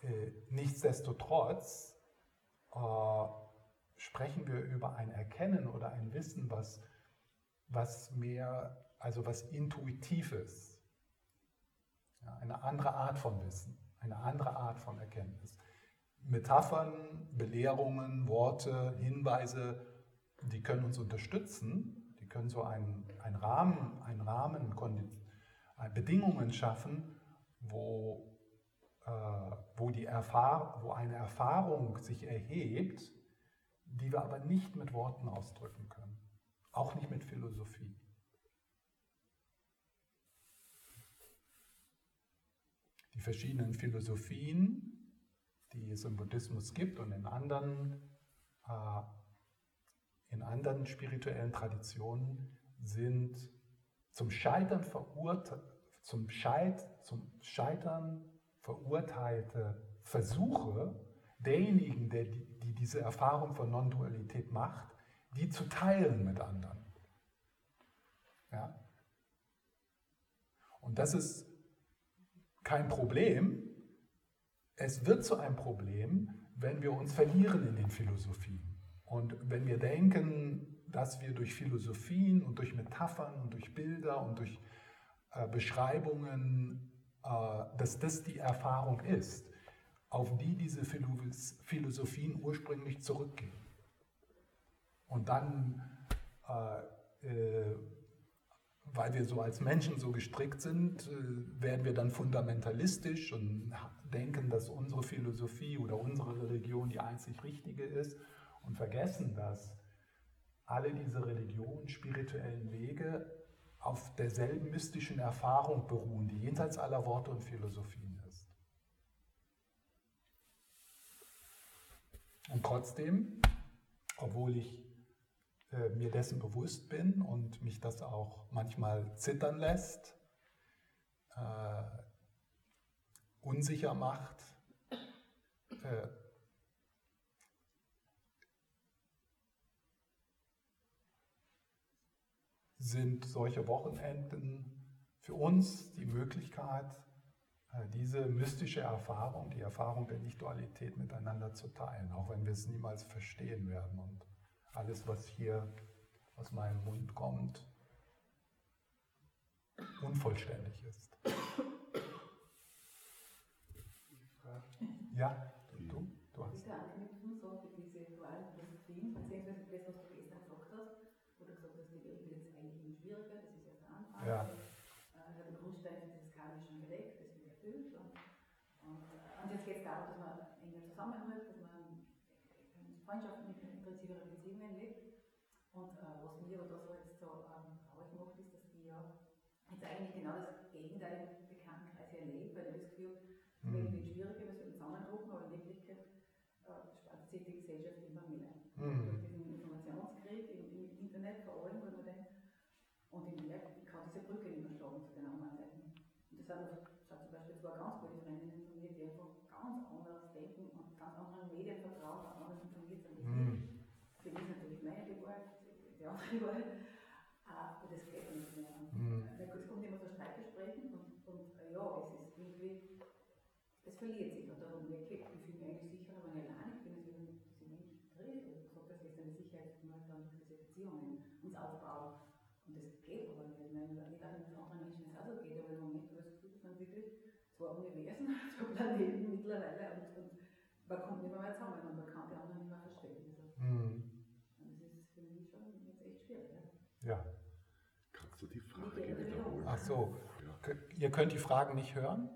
[SPEAKER 1] Äh, nichtsdestotrotz äh, sprechen wir über ein Erkennen oder ein Wissen, was, was mehr, also was intuitiv ist. Ja, eine andere Art von Wissen, eine andere Art von Erkenntnis. Metaphern, Belehrungen, Worte, Hinweise, die können uns unterstützen, die können so einen, einen Rahmen, einen Rahmen, Bedingungen schaffen, wo, äh, wo, die wo eine Erfahrung sich erhebt, die wir aber nicht mit Worten ausdrücken können, auch nicht mit Philosophie. Die verschiedenen Philosophien, die es im Buddhismus gibt und in anderen, äh, in anderen spirituellen Traditionen, sind zum Scheitern zum, Scheit, zum Scheitern verurteilte Versuche derjenigen, der die, die diese Erfahrung von Non-Dualität macht, die zu teilen mit anderen. Ja? Und das ist kein Problem. Es wird zu einem Problem, wenn wir uns verlieren in den Philosophien. Und wenn wir denken, dass wir durch Philosophien und durch Metaphern und durch Bilder und durch äh, Beschreibungen, äh, dass das die Erfahrung ist, auf die diese Philosophien ursprünglich zurückgehen. Und dann, äh, äh, weil wir so als Menschen so gestrickt sind, äh, werden wir dann fundamentalistisch und denken, dass unsere Philosophie oder unsere Religion die einzig richtige ist und vergessen, dass alle diese Religionen, spirituellen Wege auf derselben mystischen Erfahrung beruhen, die jenseits aller Worte und Philosophien ist. Und trotzdem, obwohl ich äh, mir dessen bewusst bin und mich das auch manchmal zittern lässt, äh, unsicher macht, äh, sind solche Wochenenden für uns die Möglichkeit, äh, diese mystische Erfahrung, die Erfahrung der Nicht-Dualität miteinander zu teilen, auch wenn wir es niemals verstehen werden. Und alles, was hier aus meinem Mund kommt, unvollständig ist. Ja, du, du hast.
[SPEAKER 6] Bitte anknüpfen, so für diese dualen Philosophien, beziehungsweise das, was du gestern gesagt hast, wo du gesagt hast, die Welt wird jetzt eigentlich immer schwieriger, das ist erst der Anfang.
[SPEAKER 1] Ja.
[SPEAKER 6] Äh, der Grundstein für das Skala schon gelegt, das wird erfüllt. Und, und, äh, und jetzt geht es darum, dass man enger zusammenhält, dass man in Freundschaften, intensivere Beziehungen lebt. Und äh, was mir aber da so jetzt so ähm, traurig macht, ist, dass wir jetzt eigentlich genau das Gegenteil im Bekanntenkreis erleben, weil ich das Gefühl, die Welt wird schwieriger, wir sollten zusammenrufen, aber in Wirklichkeit äh, spaltet sich die Gesellschaft immer mehr.
[SPEAKER 1] Mhm.
[SPEAKER 6] Durch diesen Informationskrieg im, im Internet vor allem, wo man denkt, und ich merke, ich kann diese Brücke nicht mehr schlagen zu den anderen Seiten. Das sind also, zum Beispiel zwei ganz gute Freundinnen von mir, die einfach ganz anders denken und ganz anderen Medien vertrauen, ganz anders informiert sind.
[SPEAKER 1] Mhm.
[SPEAKER 6] Für mich ist natürlich meine die Wahrheit, die andere Wahrheit. Aber das geht nicht mehr.
[SPEAKER 1] Mhm.
[SPEAKER 6] Es kommt immer zu Streitgesprächen und, und äh, ja, es ist irgendwie, es verliert sich. Und darum wirklich, ich fühle mich eigentlich sicherer, wenn ich allein bin, als wenn ich diese Menschen treffe. Also ich gesagt, das ist eine Sicherheit, die man dann durch diese Beziehungen uns aufbauen. Und das geht aber nicht. Ich meine, nicht auch mit anderen Menschen es auch so geht, aber im Moment habe ich das Gefühl, das sind wirklich zwei Universen, zwei Planeten mittlerweile und, und man kommt nicht mehr, mehr zusammen und man kann die anderen nicht mehr verstehen. Also,
[SPEAKER 1] Mhm.
[SPEAKER 6] und das ist für mich schon jetzt echt schwierig. Ja.
[SPEAKER 1] Ja.
[SPEAKER 2] Kannst du die Frage wiederholen?
[SPEAKER 1] Ach so.
[SPEAKER 2] Ja.
[SPEAKER 1] Ihr könnt die Fragen nicht hören?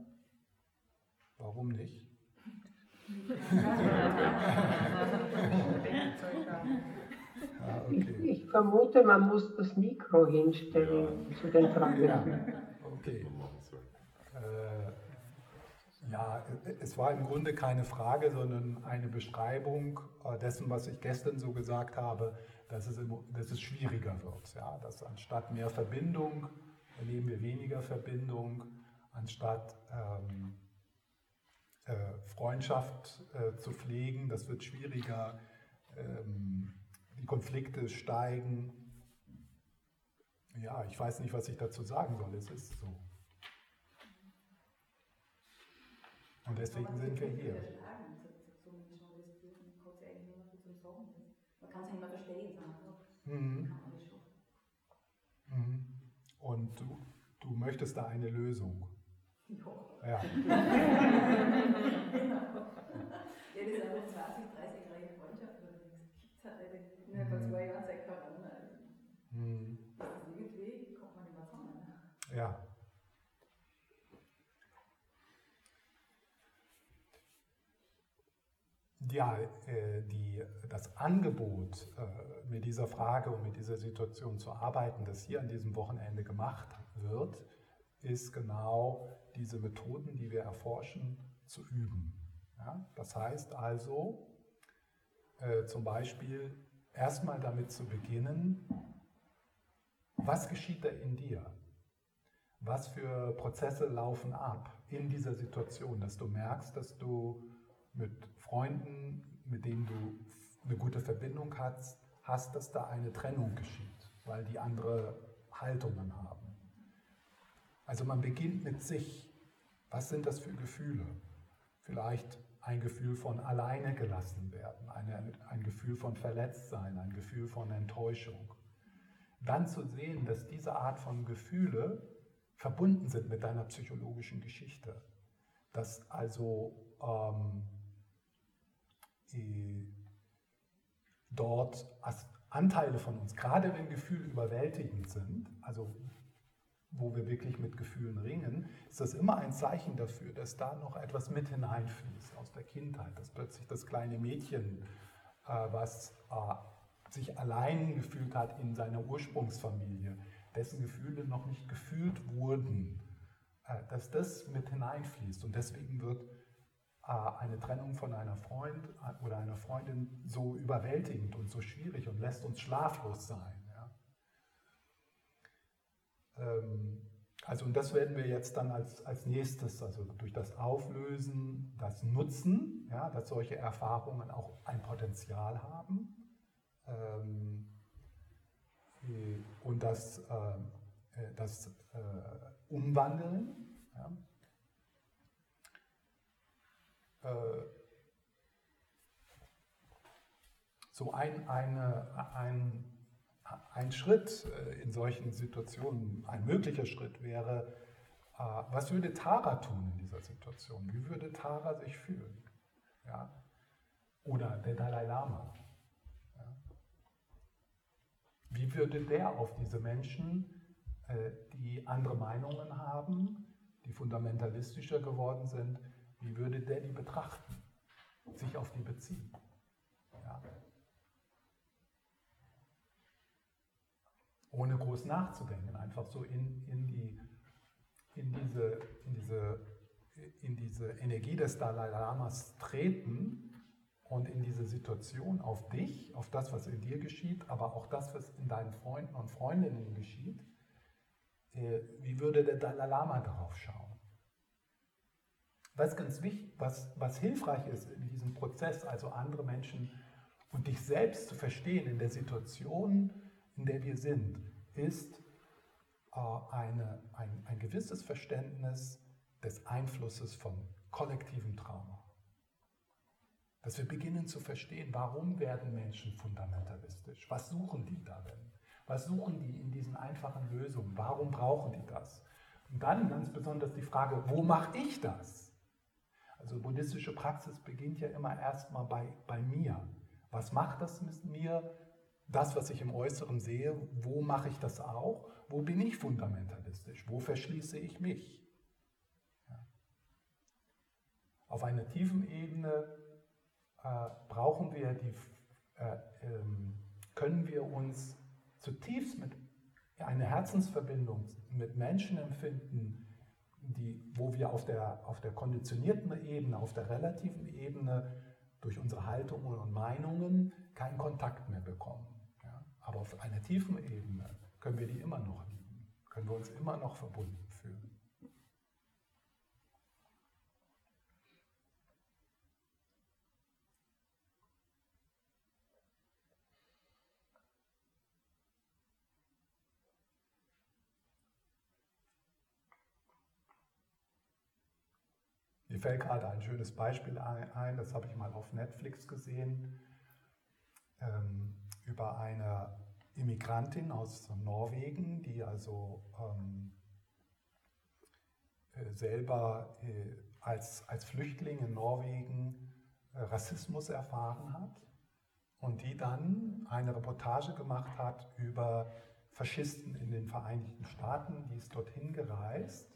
[SPEAKER 1] Warum nicht? (laughs) Ah,
[SPEAKER 5] Ich,
[SPEAKER 1] okay.
[SPEAKER 5] ich vermute, man muss das Mikro hinstellen zu den Fragen.
[SPEAKER 1] Ja, okay. Äh, ja, es war im Grunde keine Frage, sondern eine Beschreibung äh, dessen, was ich gestern so gesagt habe, dass es, dass es schwieriger wird. Ja? Dass anstatt mehr Verbindung erleben wir weniger Verbindung, anstatt ähm, äh, Freundschaft äh, zu pflegen, das wird schwieriger, ähm, die Konflikte steigen. Ja, ich weiß nicht, was ich dazu sagen soll, es ist so. Und deswegen
[SPEAKER 6] man
[SPEAKER 1] sind wir hier.
[SPEAKER 6] man kann es nicht mehr verstehen,
[SPEAKER 1] Mhm. Mhm. Und du, du möchtest da eine Lösung.
[SPEAKER 6] Ja.
[SPEAKER 1] Ja.
[SPEAKER 6] genau. (laughs) Ja, das ist einfach 20, 30 Jahre Freundschaft, aber das gibt es halt nicht. Innerhalb von zwei Jahren seit Corona.
[SPEAKER 1] Mhm.
[SPEAKER 6] Irgendwie, kommt man mehr zusammen.
[SPEAKER 1] Ja. Ja, äh, die, das Angebot, äh, mit dieser Frage und mit dieser Situation zu arbeiten, das hier an diesem Wochenende gemacht wird, ist genau diese Methoden, die wir erforschen, zu üben. Ja? Das heißt also, äh, zum Beispiel erstmal damit zu beginnen, was geschieht da in dir? Was für Prozesse laufen ab in dieser Situation, dass du merkst, dass du mit Freunden, mit denen du eine gute Verbindung hast, hast, dass da eine Trennung geschieht, weil die andere Haltungen haben. Also man beginnt mit sich. Was sind das für Gefühle? Vielleicht ein Gefühl von alleine gelassen werden, eine, ein Gefühl von Verletztsein, ein Gefühl von Enttäuschung. Dann zu sehen, dass diese Art von Gefühle verbunden sind mit deiner psychologischen Geschichte. Dass also ähm, äh, dort As Anteile von uns, gerade wenn Gefühle überwältigend sind, also wo wir wirklich mit Gefühlen ringen, ist das immer ein Zeichen dafür, dass da noch etwas mit hineinfließt aus der Kindheit, dass plötzlich das kleine Mädchen, äh, was äh, sich allein gefühlt hat in seiner Ursprungsfamilie, dessen Gefühle noch nicht gefühlt wurden, äh, dass das mit hineinfließt. Und deswegen wird eine Trennung von einer Freund äh, oder einer Freundin so überwältigend und so schwierig und lässt uns schlaflos sein. Ja? Ähm, also und das werden wir jetzt dann als, als nächstes, also durch das Auflösen, das Nutzen, ja, dass solche Erfahrungen auch ein Potenzial haben ähm, äh, und das, äh, das äh, Umwandeln. Ja. Äh, so ein, eine, ein, ein Schritt äh, in solchen Situationen, ein möglicher Schritt wäre, äh, was würde Tara tun in dieser Situation? Wie würde Tara sich fühlen? Ja? Oder der Dalai Lama? Ja? Wie würde der auf diese Menschen, die andere Meinungen haben, die fundamentalistischer geworden sind, wie würde der die betrachten, sich auf die beziehen? Ja? Ohne groß nachzudenken, einfach so in, in die in diese, in diese, in diese Energie des Dalai Lamas treten und in diese Situation auf dich, auf das, was in dir geschieht, aber auch das, was in deinen Freunden und Freundinnen geschieht, äh, wie würde der Dalai Lama darauf schauen? Was ganz wichtig, was, was hilfreich ist in diesem Prozess, also andere Menschen und dich selbst zu verstehen in der Situation, in der wir sind, ist, äh, eine, ein, ein gewisses Verständnis des Einflusses von kollektivem Trauma. Dass wir beginnen zu verstehen, warum werden Menschen fundamentalistisch? Was suchen die darin? Was suchen die in diesen einfachen Lösungen? Warum brauchen die das? Und dann ganz besonders die Frage, wo mache ich das? Also buddhistische Praxis beginnt ja immer erstmal bei, bei mir. Was macht das mit mir? Das, was ich im Äußeren sehe, wo mache ich das auch? Wo bin ich fundamentalistisch? Wo verschließe ich mich? Ja. Auf einer tiefen Ebene äh, brauchen wir die, äh, ähm, können wir uns zutiefst mit einer Herzensverbindung mit Menschen empfinden, die, wo wir auf der, auf der konditionierten Ebene, auf der relativen Ebene durch unsere Haltungen und Meinungen keinen Kontakt mehr bekommen. Ja? Aber auf einer tiefen Ebene können wir die immer noch lieben, können wir uns immer noch verbunden fühlen. Mir fällt gerade ein schönes Beispiel ein, das habe ich mal auf Netflix gesehen, ähm, über eine Immigrantin aus Norwegen, die also ähm, äh, selber äh, als, als Flüchtling in Norwegen äh, Rassismus erfahren hat und die dann eine Reportage gemacht hat über Faschisten in den Vereinigten Staaten, die ist dorthin gereist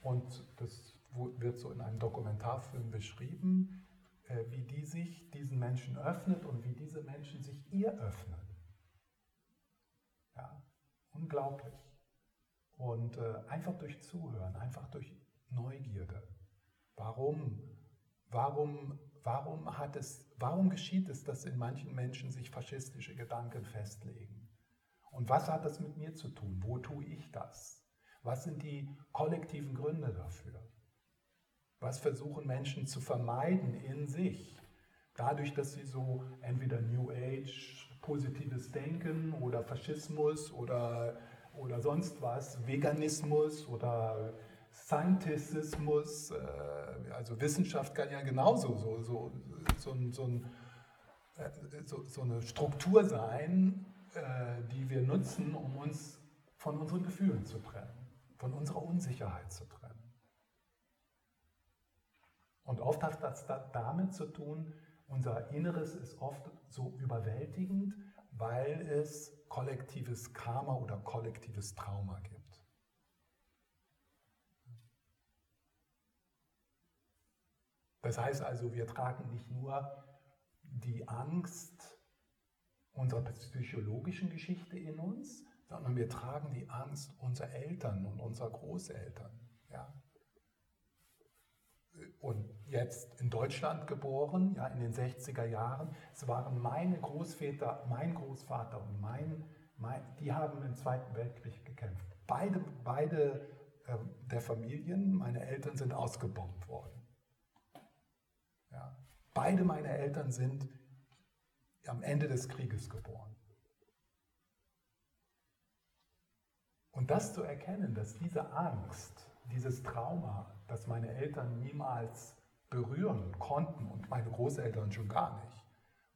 [SPEAKER 1] und das wird so in einem Dokumentarfilm beschrieben, äh, wie die sich diesen Menschen öffnet und wie diese Menschen sich ihr öffnen. Ja, unglaublich. Und äh, einfach durch Zuhören, einfach durch Neugierde. Warum, warum, warum, hat es, warum geschieht es, dass in manchen Menschen sich faschistische Gedanken festlegen? Und was hat das mit mir zu tun? Wo tue ich das? Was sind die kollektiven Gründe dafür? Was versuchen Menschen zu vermeiden in sich? Dadurch, dass sie so entweder New Age positives Denken oder Faschismus oder, oder sonst was, Veganismus oder Scientismus, äh, also Wissenschaft kann ja genauso so, so, so, so, äh, so, so eine Struktur sein, äh, die wir nutzen, um uns von unseren Gefühlen zu trennen, von unserer Unsicherheit zu trennen. Und oft hat das damit zu tun, unser Inneres ist oft so überwältigend, weil es kollektives Karma oder kollektives Trauma gibt. Das heißt also, wir tragen nicht nur die Angst unserer psychologischen Geschichte in uns, sondern wir tragen die Angst unserer Eltern und unserer Großeltern. Ja? Und jetzt in Deutschland geboren, ja, in den 60er Jahren. Es waren meine Großväter, mein Großvater und mein, mein die haben im Zweiten Weltkrieg gekämpft. Beide, beide äh, der Familien, meine Eltern sind ausgebombt worden. Ja. Beide meine Eltern sind am Ende des Krieges geboren. Und das zu erkennen, dass diese Angst, dieses Trauma, das meine Eltern niemals berühren konnten und meine Großeltern schon gar nicht.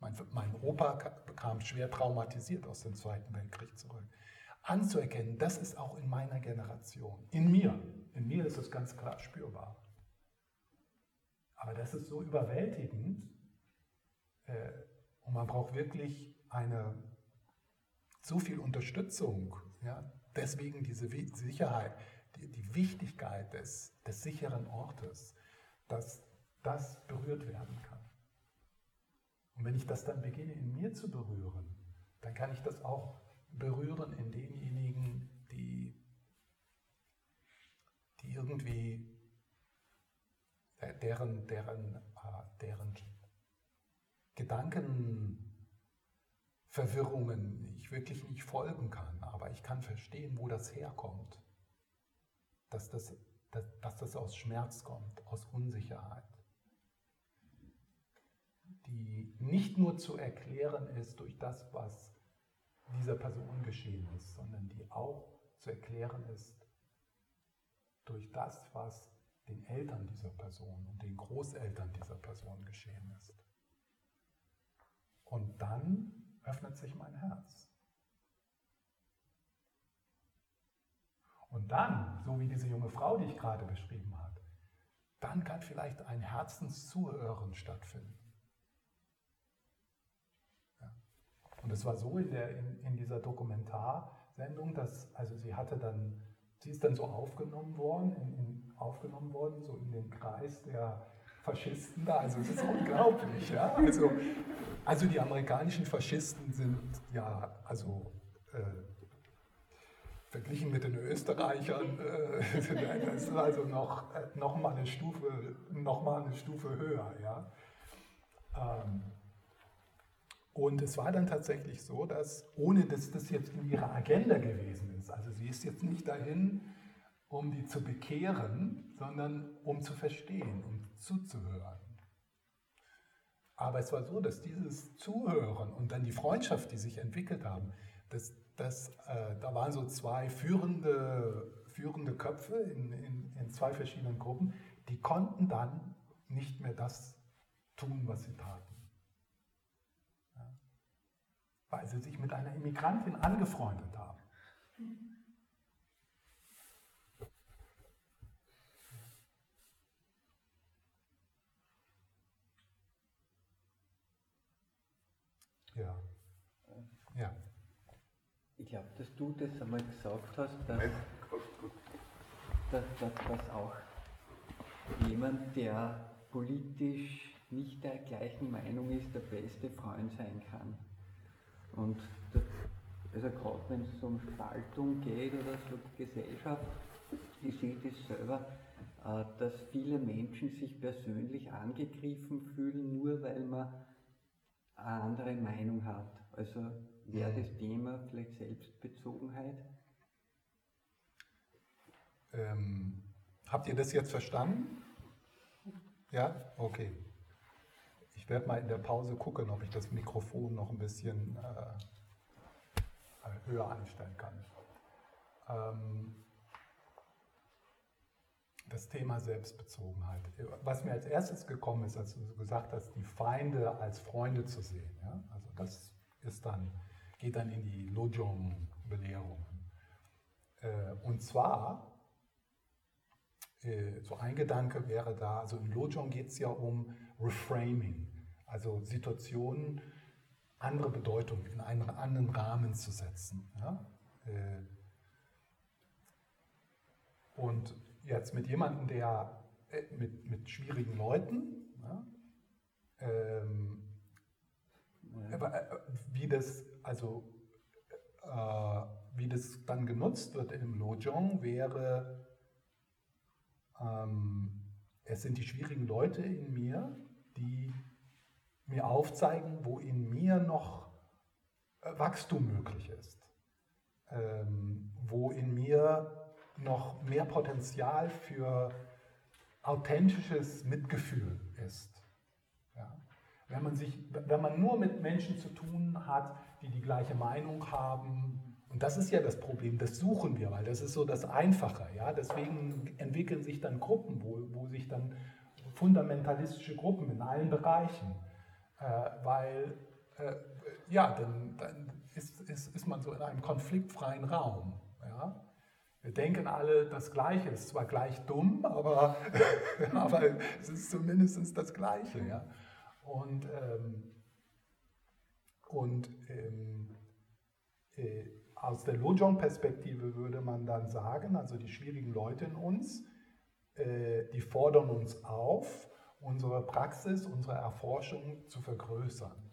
[SPEAKER 1] Mein, mein Opa kam schwer traumatisiert aus dem Zweiten Weltkrieg zurück. Anzuerkennen, das ist auch in meiner Generation, in mir. In mir ist es ganz klar spürbar. Aber das ist so überwältigend äh, und man braucht wirklich eine so viel Unterstützung. Ja? Deswegen diese Sicherheit, die, Wichtigkeit des, des sicheren Ortes, dass das berührt werden kann. Und wenn ich das dann beginne in mir zu berühren, dann kann ich das auch berühren in denjenigen, die, die irgendwie deren, deren, äh, deren Gedankenverwirrungen ich wirklich nicht folgen kann, aber ich kann verstehen, wo das herkommt. Dass das, dass, dass das aus Schmerz kommt, aus Unsicherheit. Die nicht nur zu erklären ist durch das, was dieser Person geschehen ist, sondern die auch zu erklären ist durch das, was den Eltern dieser Person und den Großeltern dieser Person geschehen ist. Und dann öffnet sich mein Herz. Und dann, so wie diese junge Frau, die ich gerade beschrieben habe, dann kann vielleicht ein Herzenszuhören stattfinden. Ja. Und es war so in, der, in, in dieser Dokumentarsendung, dass, also sie hatte dann, sie ist dann so aufgenommen worden, in, in, aufgenommen worden, so in den Kreis der Faschisten da. Also es ist (laughs) unglaublich. Ja? Also, also die amerikanischen Faschisten sind ja, also äh, verglichen mit den Österreichern, äh, (laughs) das ist also noch, äh, noch, mal eine Stufe, noch mal eine Stufe höher. Ja? Ähm, und es war dann tatsächlich so, dass, ohne dass das jetzt in ihrer Agenda gewesen ist, also sie ist jetzt nicht dahin, um die zu bekehren, sondern um zu verstehen, um zuzuhören. Aber es war so, dass dieses Zuhören und dann die Freundschaft, die sich entwickelt haben, das, das, äh, da waren so zwei führende, führende Köpfe in, in, in zwei verschiedenen Gruppen, die konnten dann nicht mehr das tun, was sie taten. Ja. Weil sie sich mit einer Immigrantin angefreundet haben. Ja. Ja.
[SPEAKER 7] Ich glaube, dass du das einmal gesagt hast, dass, dass, dass, dass auch jemand, der politisch nicht der gleichen Meinung ist, der beste Freund sein kann. Und das, also gerade wenn es um Spaltung geht oder so die Gesellschaft, ich sehe das selber, äh, dass viele Menschen sich persönlich angegriffen fühlen, nur weil man eine andere Meinung hat. Also wäre mhm. das Thema vielleicht Selbstbezogenheit?
[SPEAKER 1] Ähm, habt ihr das jetzt verstanden? Ja? Okay. Ich werde mal in der Pause gucken, ob ich das Mikrofon noch ein bisschen äh, höher einstellen kann. Ähm, das Thema Selbstbezogenheit. Was mir als erstes gekommen ist, als du gesagt hast, die Feinde als Freunde zu sehen. Ja? Also das ist dann, geht dann in die Lojong-Belehrung. Äh, und zwar, äh, so ein Gedanke wäre da, also in Lojong geht es ja um Reframing, also Situationen, andere Bedeutung in einen anderen Rahmen zu setzen. Ja? Äh, und jetzt mit jemandem, der äh, mit, mit schwierigen Leuten, ja, ähm, ja. Äh, wie das also äh, wie das dann genutzt wird im Lojong wäre ähm, es sind die schwierigen Leute in mir, die mir aufzeigen, wo in mir noch äh, Wachstum möglich ist, ähm, wo in mir noch mehr Potenzial für authentisches Mitgefühl ist. Ja? Wenn, man sich, wenn man nur mit Menschen zu tun hat, die die gleiche Meinung haben, und das ist ja das Problem, das suchen wir, weil das ist so das Einfache. Ja? Deswegen entwickeln sich dann Gruppen, wo, wo sich dann fundamentalistische Gruppen in allen Bereichen, äh, weil äh, ja, dann, dann ist, ist, ist man so in einem konfliktfreien Raum. Ja? Wir denken alle das Gleiche. Ist zwar gleich dumm, aber, (laughs) aber es ist zumindest das Gleiche. Ja? Und, ähm, und ähm, äh, aus der Lojong-Perspektive würde man dann sagen, also die schwierigen Leute in uns, äh, die fordern uns auf, unsere Praxis, unsere Erforschung zu vergrößern.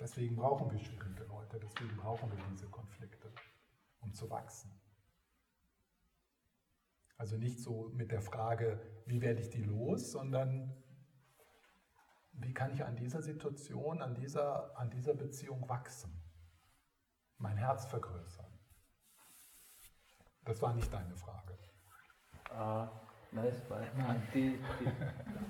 [SPEAKER 1] Deswegen brauchen wir schwierige Leute, deswegen brauchen wir diese Konflikte, um zu wachsen. Also nicht so mit der Frage, wie werde ich die los, sondern wie kann ich an dieser Situation, an dieser, an dieser Beziehung wachsen, mein Herz vergrößern. Das war nicht deine Frage.
[SPEAKER 7] Uh, Nein, es war die,
[SPEAKER 1] die,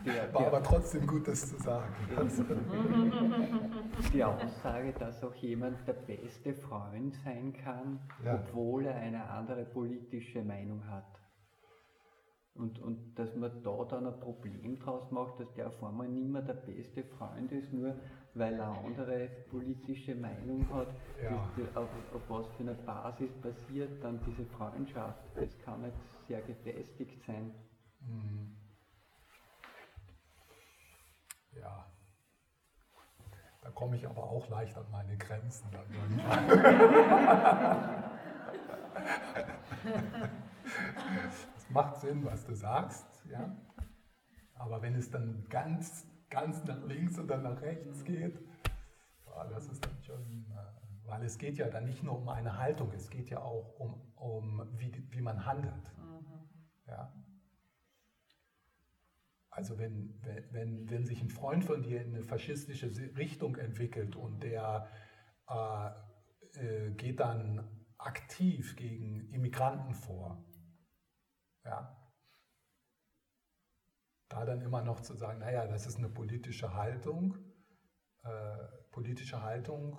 [SPEAKER 1] die, (laughs) war aber trotzdem gut, das zu sagen. (laughs)
[SPEAKER 7] Die Aussage, dass auch jemand der beste Freund sein kann, ja. obwohl er eine andere politische Meinung hat. Und, und dass man da dann ein Problem draus macht, dass der auf einmal nicht mehr der beste Freund ist, nur weil er eine andere politische Meinung hat, ja. auf, auf, was für eine Basis basiert dann diese Freundschaft. Das kann nicht sehr gefestigt sein. Mhm.
[SPEAKER 1] Ja. Da komme ich aber auch leicht an meine Grenzen. (laughs) (laughs) Es macht Sinn, was du sagst, ja. Aber wenn es dann ganz, ganz nach links oder nach rechts geht, das ist dann schon, äh, weil es geht ja dann nicht nur um eine Haltung, es geht ja auch um, um wie, wie man handelt. Mhm. Ja. Also wenn, wenn, wenn sich ein Freund von dir in eine faschistische Richtung entwickelt und der äh, äh, geht dann aktiv gegen Immigranten vor, ja, da dann immer noch zu sagen, naja, das ist eine politische Haltung, äh, politische Haltung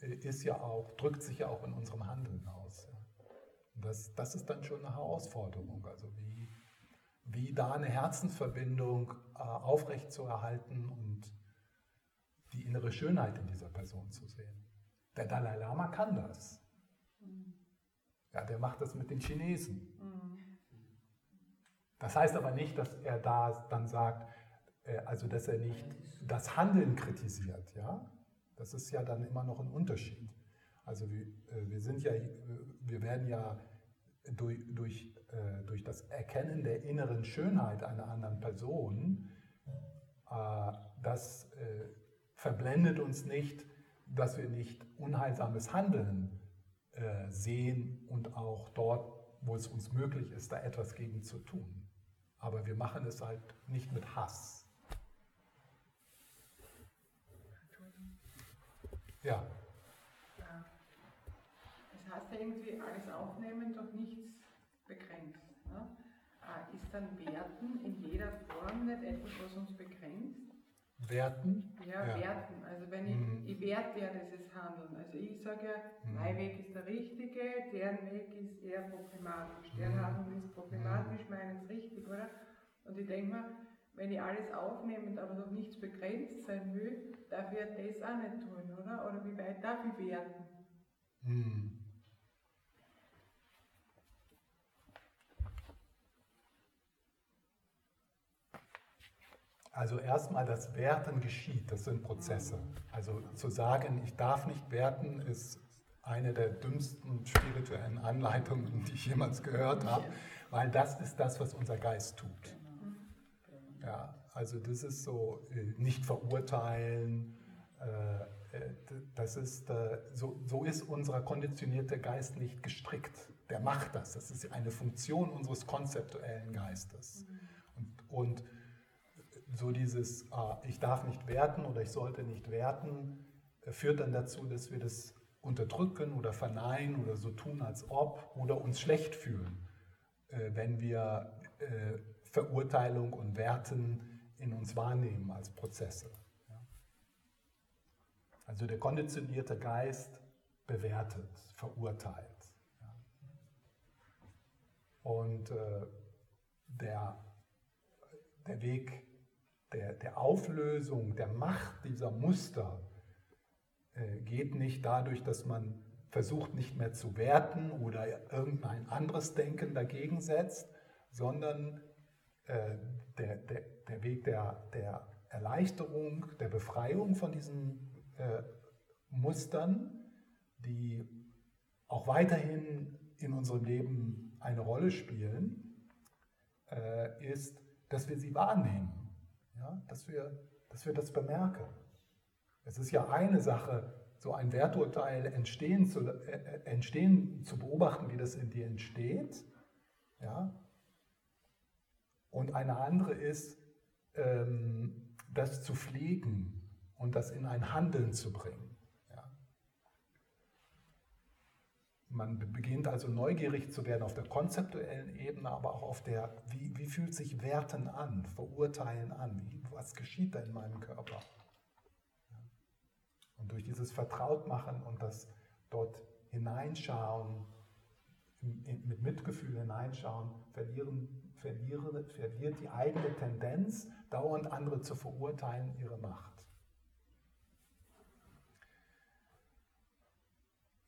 [SPEAKER 1] äh, ist ja auch, drückt sich ja auch in unserem Handeln aus. Ja. Das, das ist dann schon eine Herausforderung. Also wie wie da eine Herzensverbindung äh, aufrechtzuerhalten und die innere Schönheit in dieser Person zu sehen. Der Dalai Lama kann das. Ja, der macht das mit den Chinesen. Das heißt aber nicht, dass er da dann sagt, äh, also dass er nicht das Handeln kritisiert. Ja? Das ist ja dann immer noch ein Unterschied. Also wir, äh, wir sind ja, wir werden ja durch, durch äh, durch das Erkennen der inneren Schönheit einer anderen Person, das verblendet uns nicht, dass wir nicht unheilsames Handeln sehen und auch dort, wo es uns möglich ist, da etwas gegen zu tun. Aber wir machen es halt nicht mit Hass. Ja.
[SPEAKER 5] Das heißt ja irgendwie alles aufnehmen, doch nichts begrenzt. Ne? Äh, ist dann Werten in jeder Form nicht etwas, was uns begrenzt?
[SPEAKER 1] Werten?
[SPEAKER 5] Ja, ja. Werten. Also wenn ich, mhm. ich werte ja dieses Handeln. Also ich sage ja, mhm. mein Weg ist der richtige, deren Weg ist eher problematisch. Deren mhm. Handlung ist problematisch, mhm. meinen ist richtig, oder? Und ich denke mir, wenn ich alles aufnehme und aber noch nichts begrenzt sein will, darf ich ja das auch nicht tun, oder? Oder wie weit darf ich werten?
[SPEAKER 1] Also erstmal das Werten geschieht, das sind Prozesse. Also zu sagen, ich darf nicht werten, ist eine der dümmsten spirituellen Anleitungen, die ich jemals gehört habe, weil das ist das, was unser Geist tut. Ja, also das ist so, äh, nicht verurteilen, äh, äh, das ist, so, so ist unser konditionierter Geist nicht gestrickt. Der macht das, das ist eine Funktion unseres konzeptuellen Geistes. Und, und so dieses, äh, ich darf nicht werten oder ich sollte nicht werten, äh, führt dann dazu, dass wir das unterdrücken oder verneinen oder so tun, als ob oder uns schlecht fühlen, äh, wenn wir äh, Verurteilung und Werten in uns wahrnehmen als Prozesse. Also der konditionierte Geist bewertet, verurteilt. Und der, der Weg der, der Auflösung, der Macht dieser Muster äh, geht nicht dadurch, dass man versucht nicht mehr zu werten oder irgendein anderes Denken dagegen setzt, sondern äh, der, der, der Weg der, der Erleichterung, der Befreiung von diesen äh, Mustern, die auch weiterhin in unserem Leben eine Rolle spielen, ist, dass wir sie wahrnehmen, ja? dass, wir, dass wir das bemerken. Es ist ja eine Sache, so ein Werturteil entstehen zu, äh, äh, entstehen zu beobachten, wie das in dir entsteht. Ja? Und eine andere ist, ähm, das zu pflegen und das in ein Handeln zu bringen. Ja? Man beginnt also neugierig zu werden auf der konzeptuellen Ebene, aber auch auf der, wie, wie fühlt sich Werten an, Verurteilen an, wie, was geschieht da in meinem Körper. Und durch dieses Vertrautmachen und das dort hineinschauen, mit Mitgefühl hineinschauen, verlieren, verlieren, verliert die eigene Tendenz, dauernd andere zu verurteilen, ihre Macht.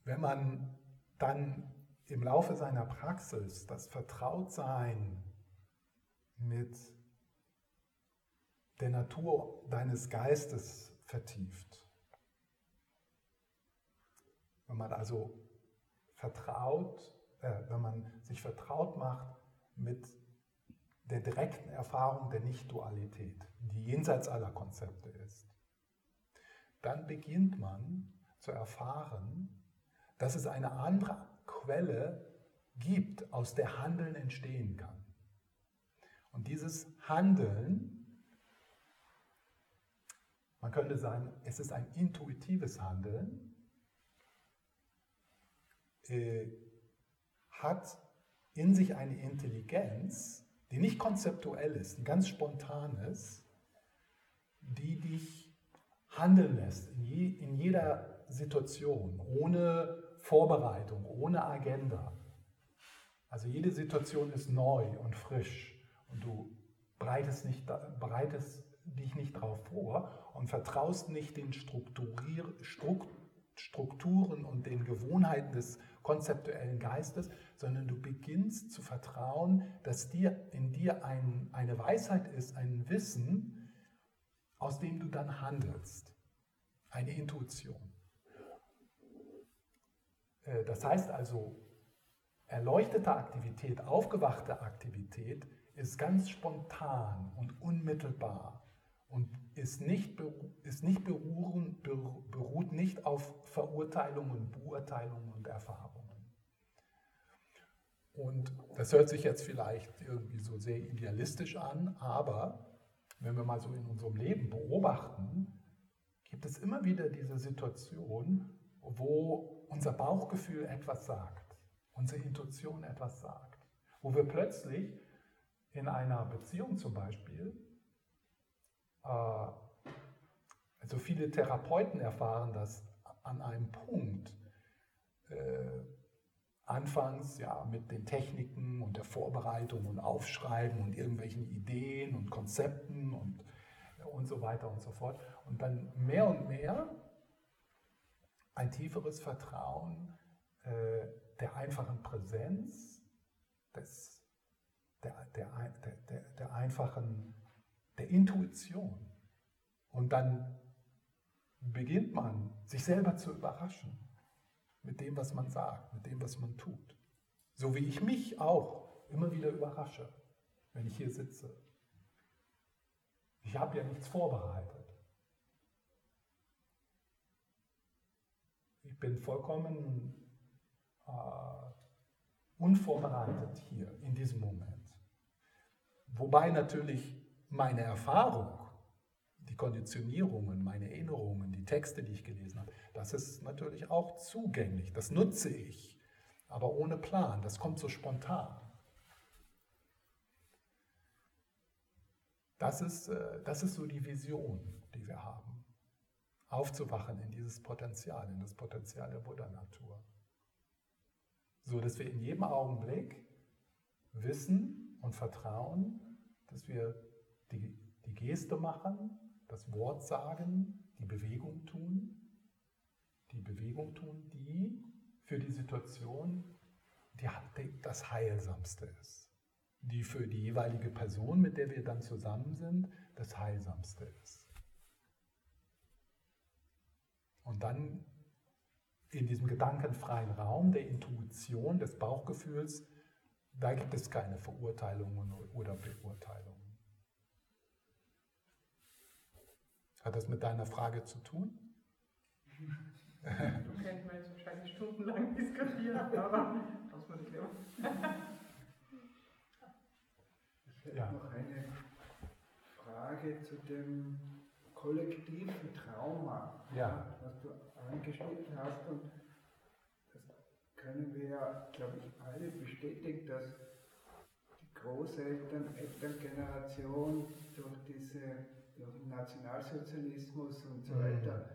[SPEAKER 1] Wenn man dann im Laufe seiner Praxis das Vertrautsein mit der Natur deines Geistes vertieft, wenn man also vertraut, äh, wenn man sich vertraut macht mit der direkten Erfahrung der Nicht-Dualität, die jenseits aller Konzepte ist, dann beginnt man zu erfahren, dass es eine andere Quelle gibt, aus der Handeln entstehen kann. Und dieses Handeln, man könnte sagen, es ist ein intuitives Handeln, äh, hat in sich eine Intelligenz, die nicht konzeptuell ist, die ganz spontan ist, die dich handeln lässt in, je, in jeder Situation, ohne Vorbereitung, ohne Agenda. Also jede Situation ist neu und frisch und du bereitest, nicht, bereitest dich nicht darauf vor und vertraust nicht den Strukturier, Strukturen und den Gewohnheiten des konzeptuellen Geistes, sondern du beginnst zu vertrauen, dass dir, in dir ein, eine Weisheit ist, ein Wissen, aus dem du dann handelst. Eine Intuition. Äh, das heißt also, erleuchtete Aktivität, aufgewachte Aktivität ist ganz spontan und unmittelbar und ist nicht, ist nicht beruhen, beruht nicht auf Verurteilungen, Beurteilungen und Erfahrungen. Und das hört sich jetzt vielleicht irgendwie so sehr idealistisch an, aber wenn wir mal so in unserem Leben beobachten, gibt es immer wieder diese Situation, wo unser Bauchgefühl etwas sagt, unsere Intuition etwas sagt, wo wir plötzlich in einer Beziehung zum Beispiel, äh, also viele Therapeuten erfahren das an einem Punkt, äh, anfangs ja mit den Techniken und der Vorbereitung und Aufschreiben und irgendwelchen Ideen und Konzepten und, und so weiter und so fort. Und dann mehr und mehr ein tieferes Vertrauen äh, der einfachen Präsenz, des, der, der, der, der einfachen, der Intuition. Und dann beginnt man, sich selber zu überraschen mit dem, was man sagt, mit dem, was man tut. So wie ich mich auch immer wieder überrasche, wenn ich hier sitze. Ich habe ja nichts vorbereitet. Ich bin vollkommen äh, unvorbereitet hier in diesem Moment. Wobei natürlich meine Erfahrung, die Konditionierungen, meine Erinnerungen, die Texte, die ich gelesen habe, das ist natürlich auch zugänglich, das nutze ich, aber ohne Plan, das kommt so spontan. Das ist, äh, das ist so die Vision, die wir haben. Aufzuwachen in dieses Potenzial, in das Potenzial der Buddha-Natur. So dass wir in jedem Augenblick wissen und vertrauen, dass wir die, die Geste machen, das Wort sagen, die Bewegung tun, die Bewegung tun, die für die Situation die das Heilsamste ist, die für die jeweilige Person, mit der wir dann zusammen sind, das Heilsamste ist. Und dann in diesem gedankenfreien Raum der Intuition, des Bauchgefühls, da gibt es keine Verurteilungen oder Beurteilungen. Hat das mit deiner Frage zu tun?
[SPEAKER 5] Du könnten wir jetzt wahrscheinlich stundenlang diskutieren, aber das würde ich lieber.
[SPEAKER 8] Ich hätte ja. noch eine Frage zu dem kollektiven Trauma,
[SPEAKER 1] ja.
[SPEAKER 8] Angeschnitten hast. Und das können wir ja, glaube ich, alle bestätigen, dass die Großeltern, Elterngeneration durch diese durch den Nationalsozialismus und so mhm. weiter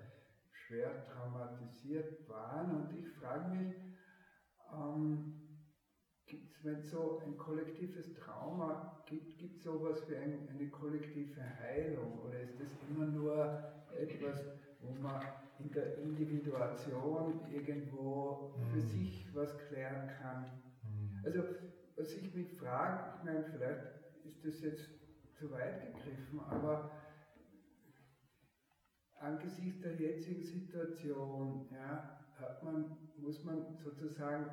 [SPEAKER 8] schwer traumatisiert waren. Und ich frage mich, ähm, gibt es, wenn es so ein kollektives Trauma gibt, gibt es sowas wie ein, eine kollektive Heilung oder ist das immer nur etwas, wo man in der Individuation irgendwo für mhm. sich was klären kann? Mhm. Also, was ich mich frage, ich meine, vielleicht ist das jetzt zu weit gegriffen, aber angesichts der jetzigen Situation ja, hat man, muss man sozusagen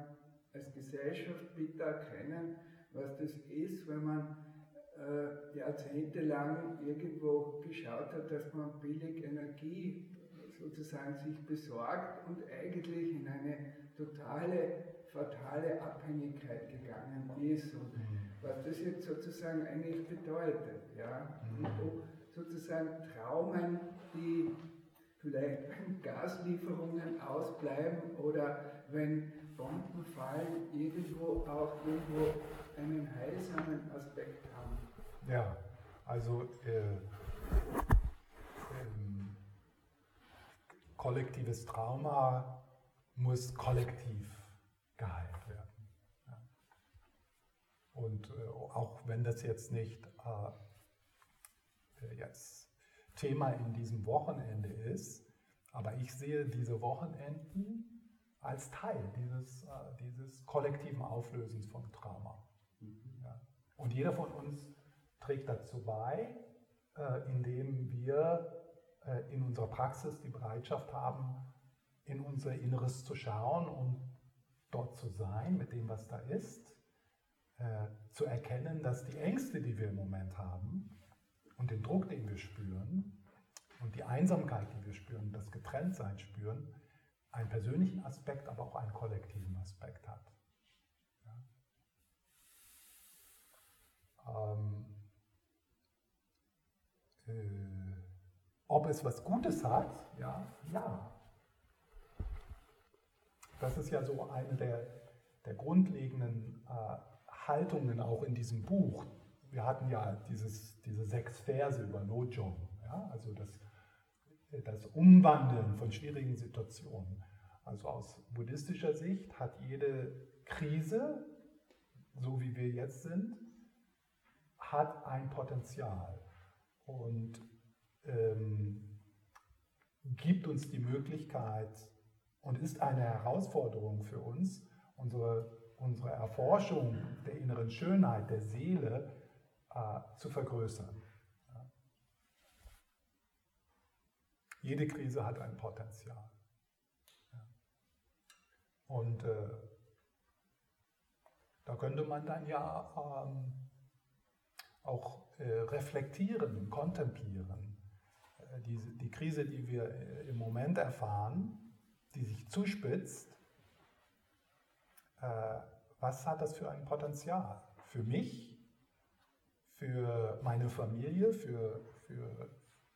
[SPEAKER 8] als Gesellschaft bitte erkennen, was das ist, wenn man äh, jahrzehntelang irgendwo geschaut hat, dass man billig Energie sozusagen sich besorgt und eigentlich in eine totale, fatale Abhängigkeit gegangen ist und mhm. was das jetzt sozusagen eigentlich bedeutet. Ja? Und mhm. sozusagen Traumen die vielleicht (laughs) wenn Gaslieferungen ausbleiben oder wenn Bomben fallen, irgendwo auch irgendwo einen heilsamen Aspekt haben.
[SPEAKER 1] Ja, also äh, ähm, kollektives Trauma muss kollektiv geheilt werden. Ja. Und äh, auch wenn das jetzt nicht äh, jetzt Thema in diesem Wochenende ist. Aber ich sehe diese Wochenenden als Teil dieses, äh, dieses kollektiven Auflösens von Trauma. Mhm. Ja. Und jeder von uns trägt dazu bei, äh, indem wir äh, in unserer Praxis die Bereitschaft haben, in unser Inneres zu schauen und dort zu sein mit dem, was da ist, äh, zu erkennen, dass die Ängste, die wir im Moment haben, und den Druck, den wir spüren und die Einsamkeit, die wir spüren, das Getrenntsein spüren, einen persönlichen Aspekt, aber auch einen kollektiven Aspekt hat. Ja. Ähm, äh, ob es was Gutes hat, ja, ja. Das ist ja so eine der, der grundlegenden äh, Haltungen auch in diesem Buch, wir hatten ja dieses, diese sechs Verse über Lojong, ja, also das, das Umwandeln von schwierigen Situationen. Also aus buddhistischer Sicht hat jede Krise, so wie wir jetzt sind, hat ein Potenzial und ähm, gibt uns die Möglichkeit und ist eine Herausforderung für uns, unsere, unsere Erforschung der inneren Schönheit, der Seele äh, zu vergrößern. Ja. Jede Krise hat ein Potenzial. Ja. Und äh, da könnte man dann ja ähm, auch äh, reflektieren, kontemplieren. Äh, die, die Krise, die wir äh, im Moment erfahren, die sich zuspitzt, äh, was hat das für ein Potenzial? Für mich für meine Familie, für, für,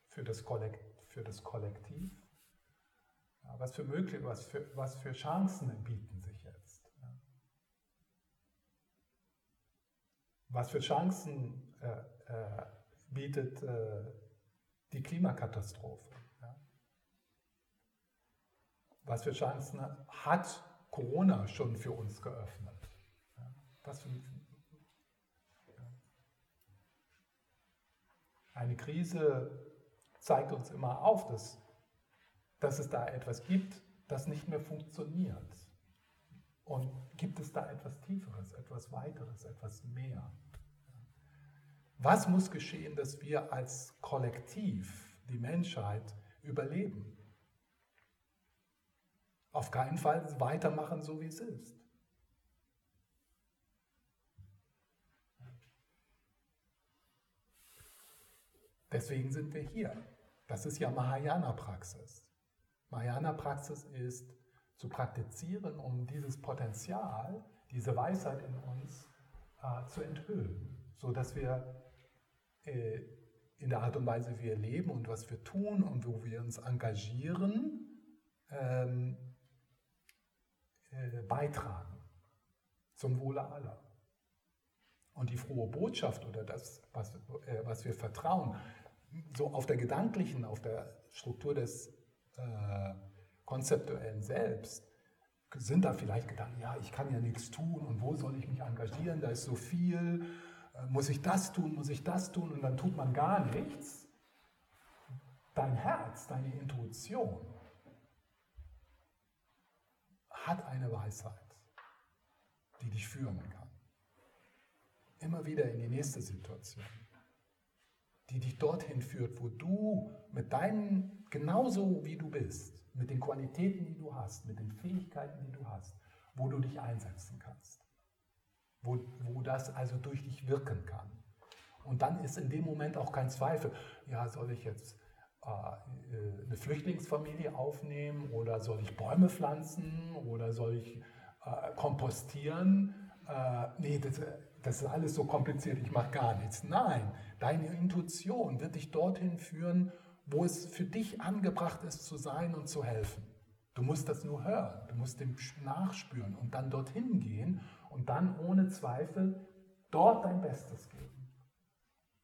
[SPEAKER 1] für, das, Kollekt, für das Kollektiv. Ja, was für möglich, was für, was für Chancen bieten sich jetzt? Was für Chancen äh, äh, bietet äh, die Klimakatastrophe? Ja. Was für Chancen hat Corona schon für uns geöffnet? Was für, Eine Krise zeigt uns immer auf, dass, dass es da etwas gibt, das nicht mehr funktioniert. Und gibt es da etwas Tieferes, etwas Weiteres, etwas mehr? Was muss geschehen, dass wir als Kollektiv, die Menschheit, überleben? Auf keinen Fall weitermachen, so wie es ist. Deswegen sind wir hier. Das ist ja Mahayana-Praxis. Mahayana-Praxis ist zu praktizieren, um dieses Potenzial, diese Weisheit in uns äh, zu enthüllen, sodass wir in der Art und Weise, wie wir leben und was wir tun und wo wir uns engagieren, ähm, äh, beitragen zum Wohle aller. Und die frohe Botschaft oder das, was, äh, was wir vertrauen, so auf der gedanklichen, auf der Struktur des äh, konzeptuellen Selbst, sind da vielleicht Gedanken, ja, ich kann ja nichts tun und wo soll ich mich engagieren, da ist so viel, äh, muss ich das tun, muss ich das tun und dann tut man gar nichts. Dein Herz, deine Intuition hat eine Weisheit, die dich führen kann. Immer wieder in die nächste Situation die dich dorthin führt, wo du mit deinen, genauso wie du bist, mit den Qualitäten, die du hast, mit den Fähigkeiten, die du hast, wo du dich einsetzen kannst. Wo, wo das also durch dich wirken kann. Und dann ist in dem Moment auch kein Zweifel, ja, soll ich jetzt äh, äh eine Flüchtlingsfamilie aufnehmen oder soll ich Bäume pflanzen oder soll ich äh, kompostieren? Äh, nee, das, das ist alles so kompliziert, ich mache gar nichts. Nein, deine Intuition wird dich dorthin führen, wo es für dich angebracht ist zu sein und zu helfen. Du musst das nur hören, du musst dem nachspüren und dann dorthin gehen und dann ohne Zweifel dort dein Bestes geben.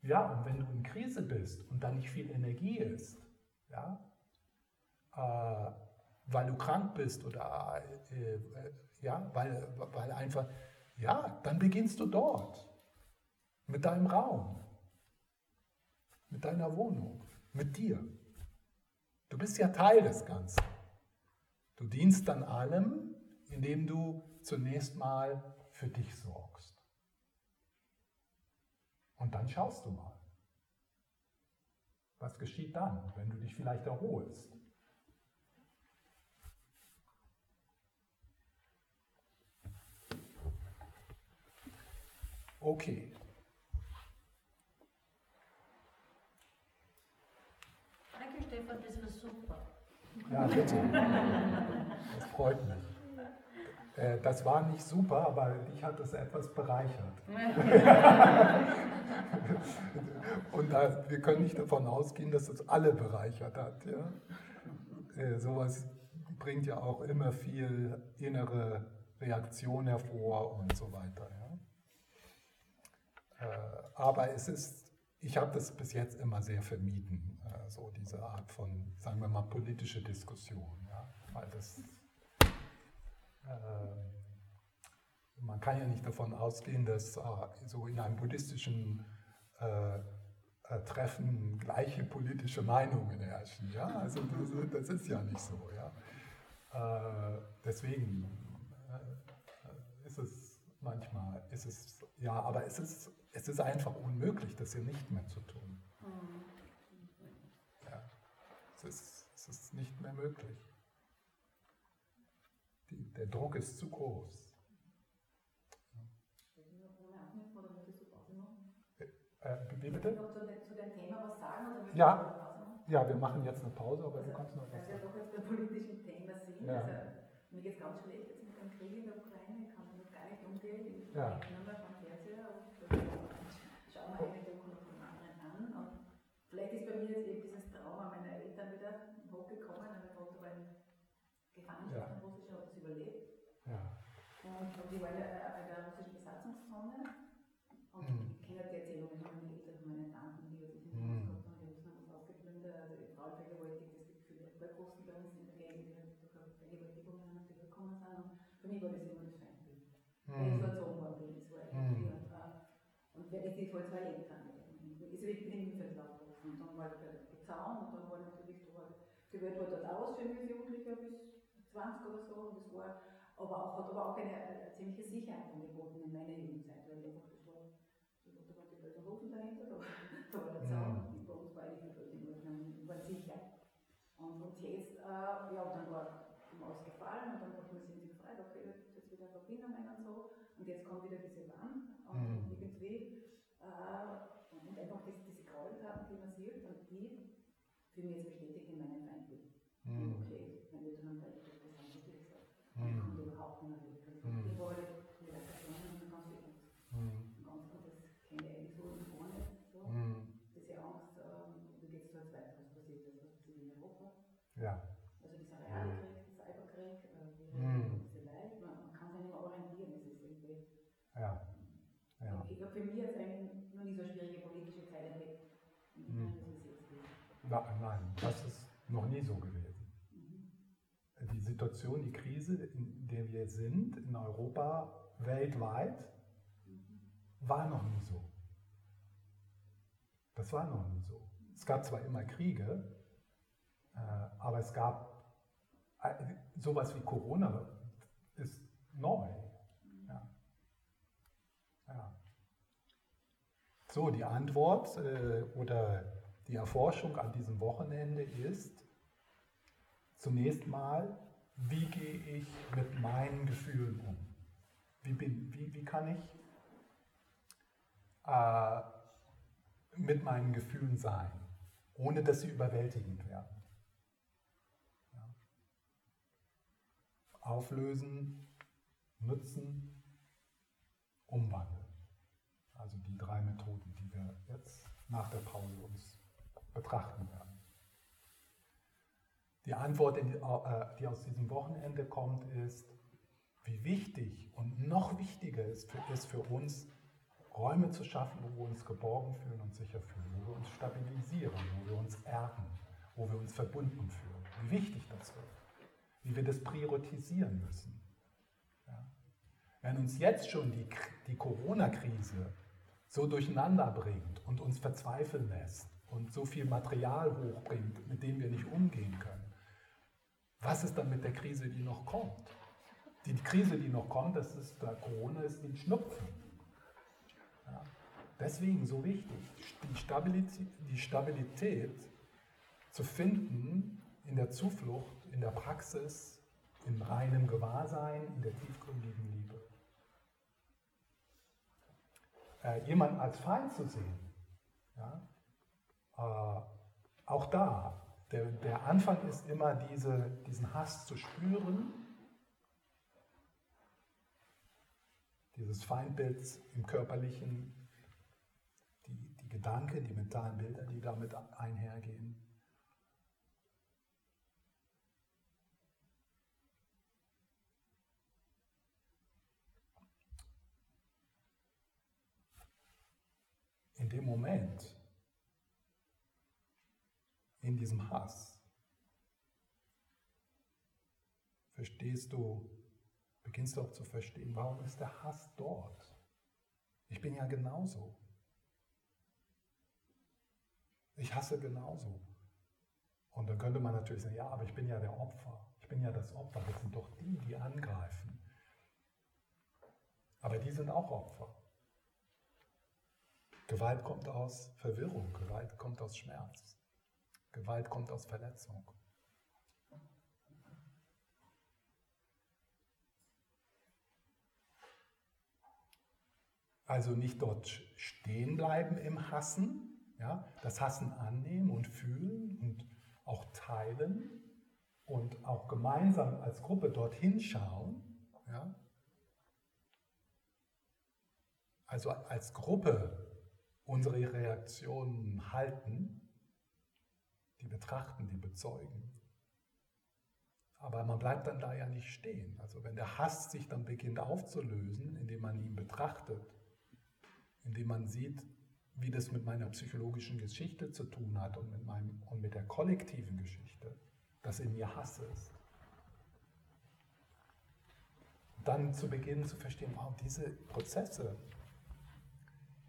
[SPEAKER 1] Ja, und wenn du in Krise bist und da nicht viel Energie ist, ja, äh, weil du krank bist oder äh, äh, ja, weil, weil einfach ja, dann beginnst du dort. Mit deinem Raum. Mit deiner Wohnung. Mit dir. Du bist ja Teil des Ganzen. Du dienst dann allem, indem du zunächst mal für dich sorgst. Und dann schaust du mal. Was geschieht dann, wenn du dich vielleicht erholst? Okay.
[SPEAKER 6] Danke Stefan, das war super.
[SPEAKER 1] Ja, bitte. Das freut mich. Äh, das war nicht super, aber dich hat es etwas bereichert. (laughs) Und da, wir können nicht davon ausgehen, dass es alle bereichert hat. Ja? Äh, sowas bringt ja auch immer viel innere Reaktion hervor und so weiter. Äh, aber es ist, ich habe das bis jetzt immer sehr vermieden, äh, so diese Art von, sagen wir mal, politische Diskussion. Ja? Weil das, man kann ja nicht davon ausgehen, dass so in einem buddhistischen Treffen gleiche politische Meinungen herrschen. Ja? Also das, das ist ja nicht so. Ja? deswegen ist es manchmal, ist es, ja, aber es ist es ist einfach unmöglich, das hier nicht mehr zu tun. Ja, es, ist, es ist nicht mehr möglich. Die, der Druck ist zu groß. Äh, wie bitte?
[SPEAKER 6] Zu dem Thema was sagen?
[SPEAKER 1] Ja, ja, wir machen jetzt eine Pause, aber du kannst noch was
[SPEAKER 6] sagen. Weil wir doch jetzt beim politischen Thema sind. Ja. Also, mir geht es ganz schlecht jetzt mit dem Krieg in der Ukraine, ich kann damit gar nicht umgehen. Ich ja. vielleicht ist bei mir jetzt eben dieses Trauma meiner Eltern wieder hochgekommen. Mein Vater war in Gefangenschaft in Russland, hat das überlebt. Ja. Ich war in der, in der russischen Besatzungszone. Und mhm. ich kenne die Erzählungen von meinen Eltern, von meinen Tanten, die sich in mhm. Russland die Russen haben ausgeplündert, also die Frau vergewaltigt, es gibt viele Vollkosten bei uns in der Gegend, die Vergewaltigungen natürlich gekommen sind. Und für mich war das immer das Feindbild. Mhm. Wenn ich so bin, das war irgendwie. Mhm. Und, wer das nicht halt so erlebt hat, ist wirklich drin für das Und dann war der Zaun und dann war natürlich, die Welt war dort aus für mich als Jugendlicher bis 20 oder so und das war aber auch, hat aber auch eine, ziemliche Sicherheit angeboten in meiner Jugendzeit, weil einfach das war, da war die Welt Hofen dahinter, da, da war der Zaun mhm. bei uns war eigentlich die Leute waren sicher. Und, und jetzt, äh, ja, dann war ausgefallen und dann hat man sich gefreut, okay, jetzt wieder Verbindungen und so und jetzt kommt wieder diese Wand und mhm. irgendwie äh, und einfach das, diese Gräueltaten, die man sieht und die für mich jetzt bestätigt in meinem Feindbild. Mhm. Okay, meine Eltern haben beide das gesagt, was ich gesagt mhm. Und überhaupt nicht mehr wirklich. Mhm. Ich war halt mit der Person und ganz viel Angst. Mhm. Ganz gut, das kenne ich eigentlich so und vorne. So. Mhm. Diese Angst, ähm, wie geht es da jetzt weiter, was passiert ist, was passiert in Europa.
[SPEAKER 1] Ja.
[SPEAKER 6] Also dieser reale Krieg, Cyberkrieg, äh, wie mhm. diese Leid, man, man kann sich nicht mehr orientieren, es ist irgendwie.
[SPEAKER 1] Ja. ja.
[SPEAKER 6] Ich habe für mich jetzt eigentlich noch nie so schwierige politische Zeit erlebt. Mhm.
[SPEAKER 1] Na, nein, das ist noch nie so gewesen. Die Situation, die Krise, in der wir sind, in Europa, weltweit, war noch nie so. Das war noch nie so. Es gab zwar immer Kriege, äh, aber es gab äh, sowas wie Corona ist neu. Ja. Ja. So, die Antwort äh, oder die Erforschung an diesem Wochenende ist zunächst mal, wie gehe ich mit meinen Gefühlen um? Wie, bin, wie, wie kann ich äh, mit meinen Gefühlen sein, ohne dass sie überwältigend werden? auflösen, nutzen, umwandeln. Also die drei Methoden, die wir jetzt nach der Pause uns betrachten werden. Die Antwort, die, äh, die aus diesem Wochenende kommt, ist, wie wichtig und noch wichtiger ist ist für uns, Räume zu schaffen, wo wir uns geborgen fühlen und sicher fühlen, wo wir uns stabilisieren, wo wir uns erden, wo wir uns verbunden fühlen. Wie wichtig das wird wie wir das priorisieren müssen. Ja. Wenn uns jetzt schon die, die Corona-Krise so durcheinander bringt und uns verzweifeln lässt und so viel Material hochbringt, mit dem wir nicht umgehen können, was ist dann mit der Krise, die noch kommt? Die Krise, die noch kommt, das ist der Corona, ist die Schnupfen. Ja. Deswegen so wichtig, die Stabilität, die Stabilität zu finden in der Zuflucht in der Praxis, in reinem Gewahrsein, in der tiefgründigen Liebe. Äh, jemanden als Feind zu sehen, ja, äh, auch da, der, der Anfang ist immer diese, diesen Hass zu spüren, dieses Feindbild im körperlichen, die, die Gedanken, die mentalen Bilder, die damit einhergehen. in dem Moment, in diesem Hass, verstehst du, beginnst du auch zu verstehen, warum ist der Hass dort? Ich bin ja genauso. Ich hasse genauso. Und dann könnte man natürlich sagen, ja, aber ich bin ja der Opfer. Ich bin ja das Opfer. Das sind doch die, die angreifen. Aber die sind auch Opfer. Gewalt kommt aus Verwirrung, Gewalt kommt aus Schmerz, Gewalt kommt aus Verletzung. Also nicht dort stehen bleiben im Hassen, ja, das Hassen annehmen und fühlen und auch teilen und auch gemeinsam als Gruppe dorthin schauen. Ja. Also als Gruppe unsere Reaktionen halten, die betrachten, die bezeugen. Aber man bleibt dann da ja nicht stehen. Also wenn der Hass sich dann beginnt aufzulösen, indem man ihn betrachtet, indem man sieht, wie das mit meiner psychologischen Geschichte zu tun hat und mit, meinem, und mit der kollektiven Geschichte, dass in mir Hass ist. Dann zu beginnen zu verstehen, wow, diese Prozesse,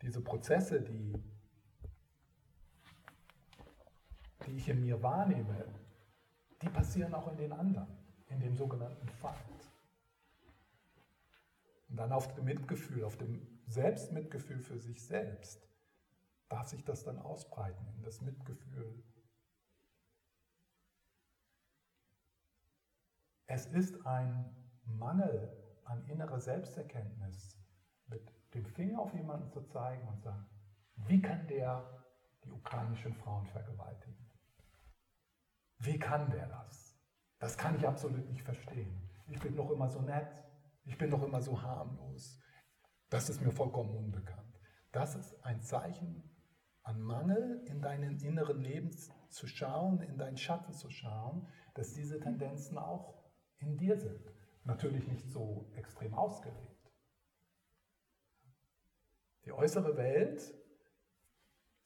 [SPEAKER 1] diese Prozesse, die die ich in mir wahrnehme, die passieren auch in den anderen, in dem sogenannten Feind. Und dann auf dem Mitgefühl, auf dem Selbstmitgefühl für sich selbst, darf sich das dann ausbreiten in das Mitgefühl. Es ist ein Mangel an innerer Selbsterkenntnis, mit dem Finger auf jemanden zu zeigen und sagen, wie kann der die ukrainischen Frauen vergewaltigen? Wie kann der das? Das kann ich absolut nicht verstehen. Ich bin doch immer so nett, ich bin doch immer so harmlos. Das ist mir vollkommen unbekannt. Das ist ein Zeichen an Mangel in deinen inneren Leben zu schauen, in deinen Schatten zu schauen, dass diese Tendenzen auch in dir sind. Natürlich nicht so extrem ausgelebt. Die äußere Welt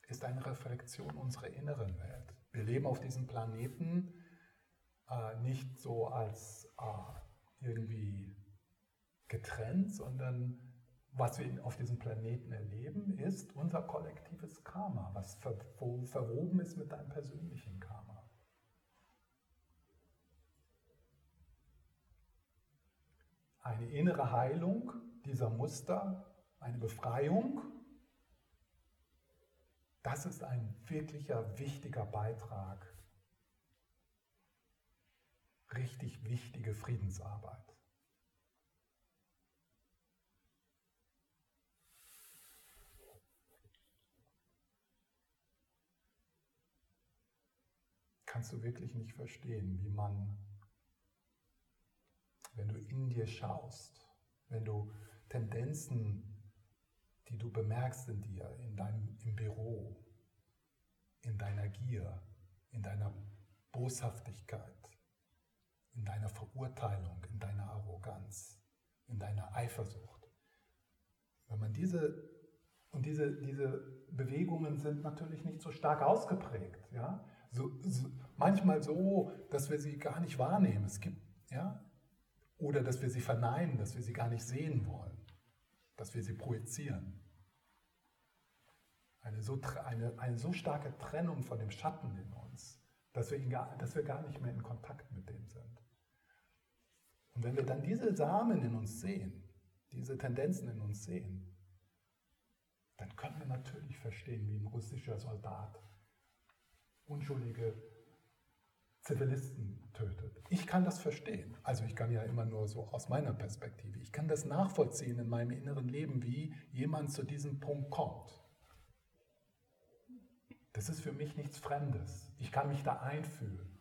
[SPEAKER 1] ist eine Reflexion unserer inneren Welt. Wir leben auf diesem Planeten äh, nicht so als äh, irgendwie getrennt, sondern was wir auf diesem Planeten erleben, ist unser kollektives Karma, was ver verwoben ist mit deinem persönlichen Karma. Eine innere Heilung dieser Muster, eine Befreiung, das ist ein wirklicher wichtiger Beitrag, richtig wichtige Friedensarbeit. kannst du wirklich nicht verstehen, wie man, wenn du in dir schaust, wenn du Tendenzen, die du bemerkst in dir, in deinem, im Büro, in deiner Gier, in deiner Boshaftigkeit, in deiner Verurteilung, in deiner Arroganz, in deiner Eifersucht. Wenn man diese, und diese, diese Bewegungen sind natürlich nicht so stark ausgeprägt, ja, so, so, manchmal so, dass wir sie gar nicht wahrnehmen. Es gibt, ja, oder dass wir sie verneinen, dass wir sie gar nicht sehen wollen, dass wir sie projizieren. Eine so, eine, eine so starke Trennung von dem Schatten in uns, dass wir, ihn gar, dass wir gar nicht mehr in Kontakt mit dem sind. Und wenn wir dann diese Samen in uns sehen, diese Tendenzen in uns sehen, dann können wir natürlich verstehen, wie ein russischer Soldat unschuldige Zivilisten tötet. Ich kann das verstehen. Also ich kann ja immer nur so aus meiner Perspektive. Ich kann das nachvollziehen in meinem inneren Leben, wie jemand zu diesem Punkt kommt. Das ist für mich nichts Fremdes. Ich kann mich da einfühlen.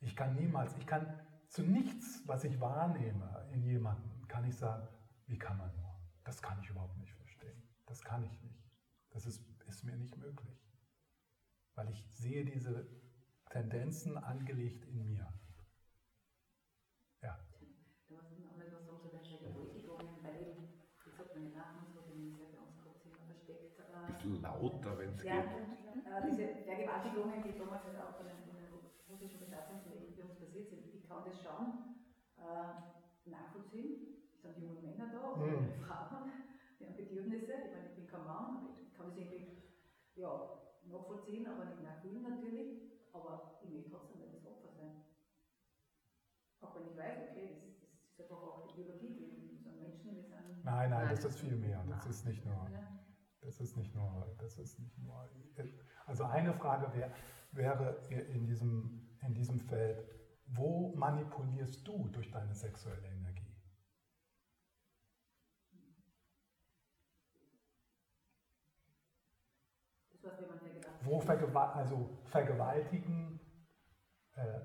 [SPEAKER 1] Ich kann niemals, ich kann zu nichts, was ich wahrnehme in jemandem, kann ich sagen, wie kann man nur? Das kann ich überhaupt nicht verstehen. Das kann ich nicht. Das ist, ist mir nicht möglich weil ich sehe diese Tendenzen angelegt in mir. Ja.
[SPEAKER 6] Ja. Ein
[SPEAKER 2] bisschen lauter, wenn es
[SPEAKER 6] ja, geht. Äh, diese Vergewaltigungen, die damals also auch von den, russischen Besatzungsmächten uns passiert sind, ich kann das schon äh, nachvollziehen. Es sind junge Männer da, oder mhm. (laughs) Frauen, die haben Bedürfnisse. Ich meine, ich bin kein Mann, aber ich kann das irgendwie, ja, nachvollziehen, aber nicht nachfühlen natürlich. Aber ich möchte trotzdem nicht das Opfer sein. Auch wenn ich weiß, okay, das, das ist einfach auch die Biologie, wir sind Menschen, wir sind.
[SPEAKER 1] Nein, nein, das ist viel mehr. Das ist nicht nur. Das ist nicht nur, das ist nicht nur. Also eine Frage wär, wäre in diesem, in diesem Feld, wo manipulierst du durch deine sexuelle Energie? Wo Vergewalt, also vergewaltigen, äh,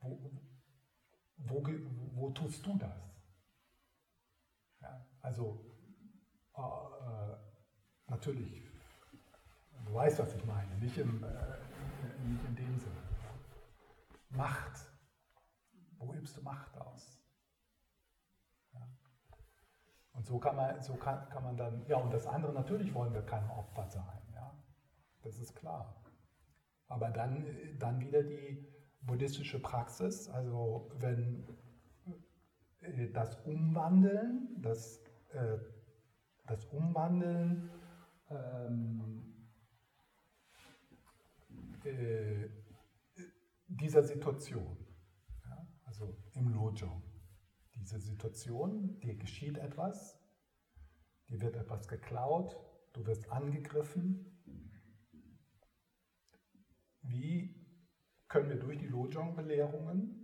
[SPEAKER 1] wo, wo, wo, tust du das? Ja, also äh, äh, natürlich, du weißt, was ich meine, nicht, im, äh, nicht in dem Sinne. Macht. Wo übst du Macht aus? Und so kann man, so kann, kann man dann, ja, und das andere, natürlich wollen wir kein Opfer sein das ist klar. Aber dann, dann wieder die buddhistische Praxis, also wenn äh, das Umwandeln, das, äh, das Umwandeln ähm, äh, dieser Situation, ja, also im Lojong, diese Situation, dir geschieht etwas, dir wird etwas geklaut, du wirst angegriffen. Wie können wir durch die Lojong-Belehrungen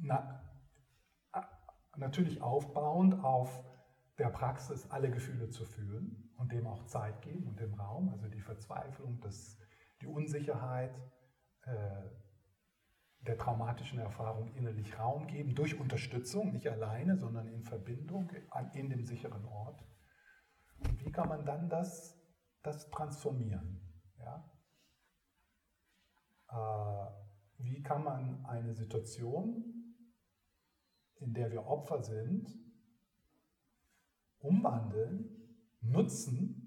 [SPEAKER 1] na, natürlich aufbauend auf der Praxis alle Gefühle zu fühlen und dem auch Zeit geben und dem Raum, also die Verzweiflung, das, die Unsicherheit äh, der traumatischen Erfahrung innerlich Raum geben, durch Unterstützung, nicht alleine, sondern in Verbindung, an, in dem sicheren Ort. Und wie kann man dann das, das transformieren? Ja? Äh, wie kann man eine Situation, in der wir Opfer sind, umwandeln, nutzen,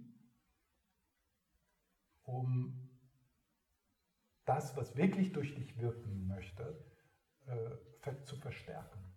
[SPEAKER 1] um das, was wirklich durch dich wirken möchte, äh, zu verstärken.